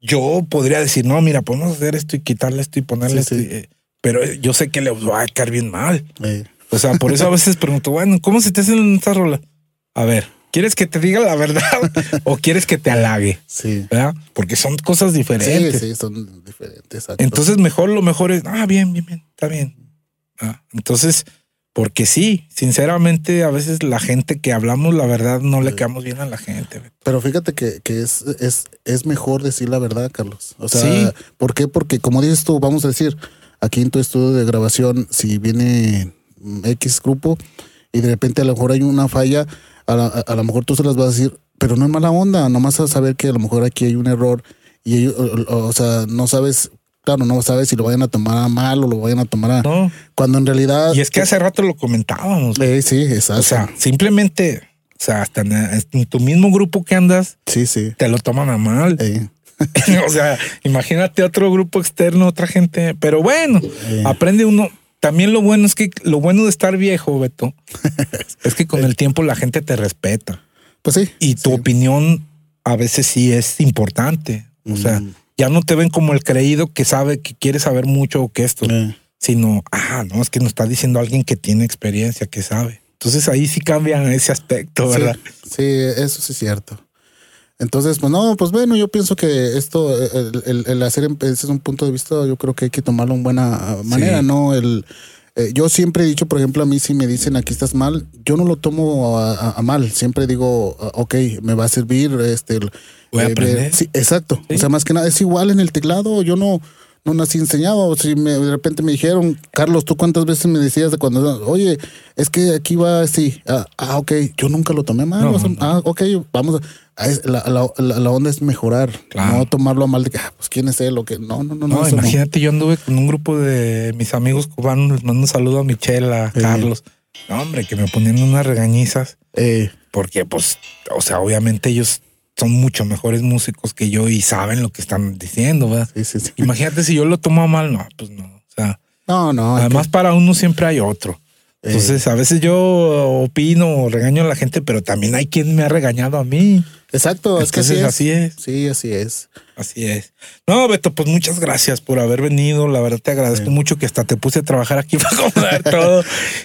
yo podría decir, no, mira, podemos hacer esto y quitarle esto y ponerle Sí, esto, sí. eh, pero yo sé que le va a caer bien mal. O sea, por eso a veces pregunto, bueno, ¿cómo se te hace esta rola? A ver, ¿quieres que te diga la verdad o quieres que te halague? sí. ¿Verdad? Porque son cosas Sí, diferentes. sí, son diferentes. exacto. Entonces, mejor lo mejor es, ah, bien, bien, bien, está bien. Ah, entonces, porque sí, sinceramente, a veces la gente que hablamos la verdad no le quedamos bien a la gente. Pero fíjate que, que es, es, es mejor decir la verdad, Carlos. O sea, Sí. ¿por qué? Porque como dices tú, vamos a decir, aquí en tu estudio de grabación, si viene X grupo y de repente a lo mejor hay una falla, a, la- a- a lo mejor tú se las vas a decir, pero no es mala onda, nomás a saber que a lo mejor aquí hay un error y ellos, o, o- o sea, no sabes claro, no sabes si lo vayan a tomar a mal o lo vayan a tomar a. No. Cuando en realidad. Y es que hace rato lo comentábamos. Eh, sí, exacto. O sea, simplemente, o sea, hasta en, en tu mismo grupo que andas, sí, sí. te lo toman a mal. Eh, o sea, imagínate otro grupo externo, otra gente. Pero bueno, Eh. aprende uno. También lo bueno es que lo bueno de estar viejo, Beto, es que con el tiempo la gente te respeta pues sí. y tu sí. opinión a veces sí es importante. O sea, Mm. Ya no te ven como el creído que sabe que quiere saber mucho o que esto, Eh, sino, ah, no, es que nos está diciendo alguien que tiene experiencia, que sabe. Entonces ahí sí cambia ese aspecto, ¿verdad? sí, eso sí es cierto. Entonces, pues no, pues bueno, yo pienso que esto, el, el- el hacer, ese es un punto de vista, yo creo que hay que tomarlo en buena manera, Sí. ¿no? El, eh, yo siempre he dicho, por ejemplo, a mí si me dicen aquí estás mal, yo no lo tomo a, a- a mal, siempre digo, ok, me va a servir, este, Voy a eh, aprender. sí, exacto. Sí. O sea, más que nada, es igual en el teclado, yo no, no nací enseñado. Si me, de repente me dijeron, Carlos, ¿tú cuántas veces me decías de cuando, oye, es que aquí va así? Ah, ah, ok, yo nunca lo tomé mal. No, o sea, no. Ah, ok, vamos. A, a- es- la, la- la- la onda es mejorar, Claro. no tomarlo a mal de que, ah, pues quién es él o que no, no, no, no. No, eso no. imagínate, yo anduve con un grupo de mis amigos cubanos, les mando un saludo a Michelle, a Sí. Carlos. No, hombre, que me ponían unas regañizas, Eh, porque pues, o sea, obviamente ellos son mucho mejores músicos que yo y saben lo que están diciendo, ¿verdad? sí, sí, sí. Imagínate si yo lo tomo mal, no, pues no. O sea, No, no. además para uno siempre hay otro. Eh. Entonces, a veces yo opino o regaño a la gente, pero también hay quien me ha regañado a mí. exacto, es que así es. así es. Sí, así es. Así es. No, Beto, pues muchas gracias por haber venido. La verdad te agradezco Sí. mucho que hasta te puse a trabajar aquí para acomodar todo.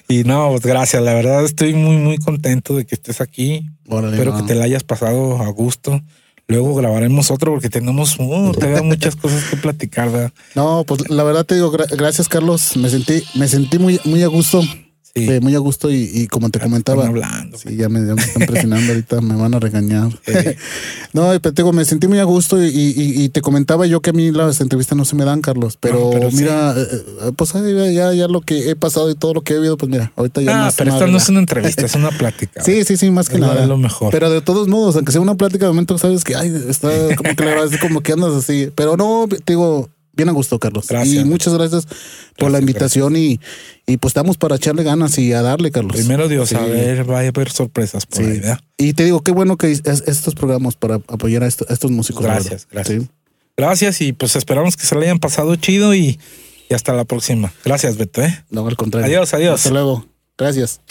Y no, pues gracias. La verdad estoy muy, muy contento de que estés aquí. Órale, Espero no. que te la hayas pasado a gusto. Luego grabaremos otro porque tenemos uh, te muchas cosas que platicar. ¿verdad? No, pues la verdad te digo, gra- gracias Carlos, me sentí, me sentí muy, muy a gusto, Sí, eh, muy a gusto y, y como te comentaba, hablando. sí, ya me, ya me están presionando ahorita, me van a regañar. Eh. no, pero te digo, me sentí muy a gusto y, y- y te comentaba yo que a mí las entrevistas no se me dan, Carlos, pero, No, pero sí. mira, eh, eh, pues ya, ya lo que he pasado y todo lo que he vivido, pues mira, ahorita ya Ah, más pero esto no es una entrevista, es una plática. Sí, sí, sí, más que Es nada. es lo mejor. Pero de todos modos, aunque sea una plática de momento, sabes que ay, está como que le agradeces como que andas así. Pero no, te digo, bien a gusto, Carlos. Gracias. Y muchas gracias por la Gracias, invitación y, y pues estamos para echarle ganas y a darle, Carlos. Primero Dios, Sí. a ver, va a haber sorpresas por Sí. ahí, ¿verdad? Y te digo, qué bueno que es- estos programas para apoyar a, esto- a estos músicos. Gracias, gracias. Sí. Gracias y pues esperamos que se le hayan pasado chido y, y hasta la próxima. Gracias, Beto, ¿eh? No, al contrario. Adiós, adiós. Hasta luego. Gracias.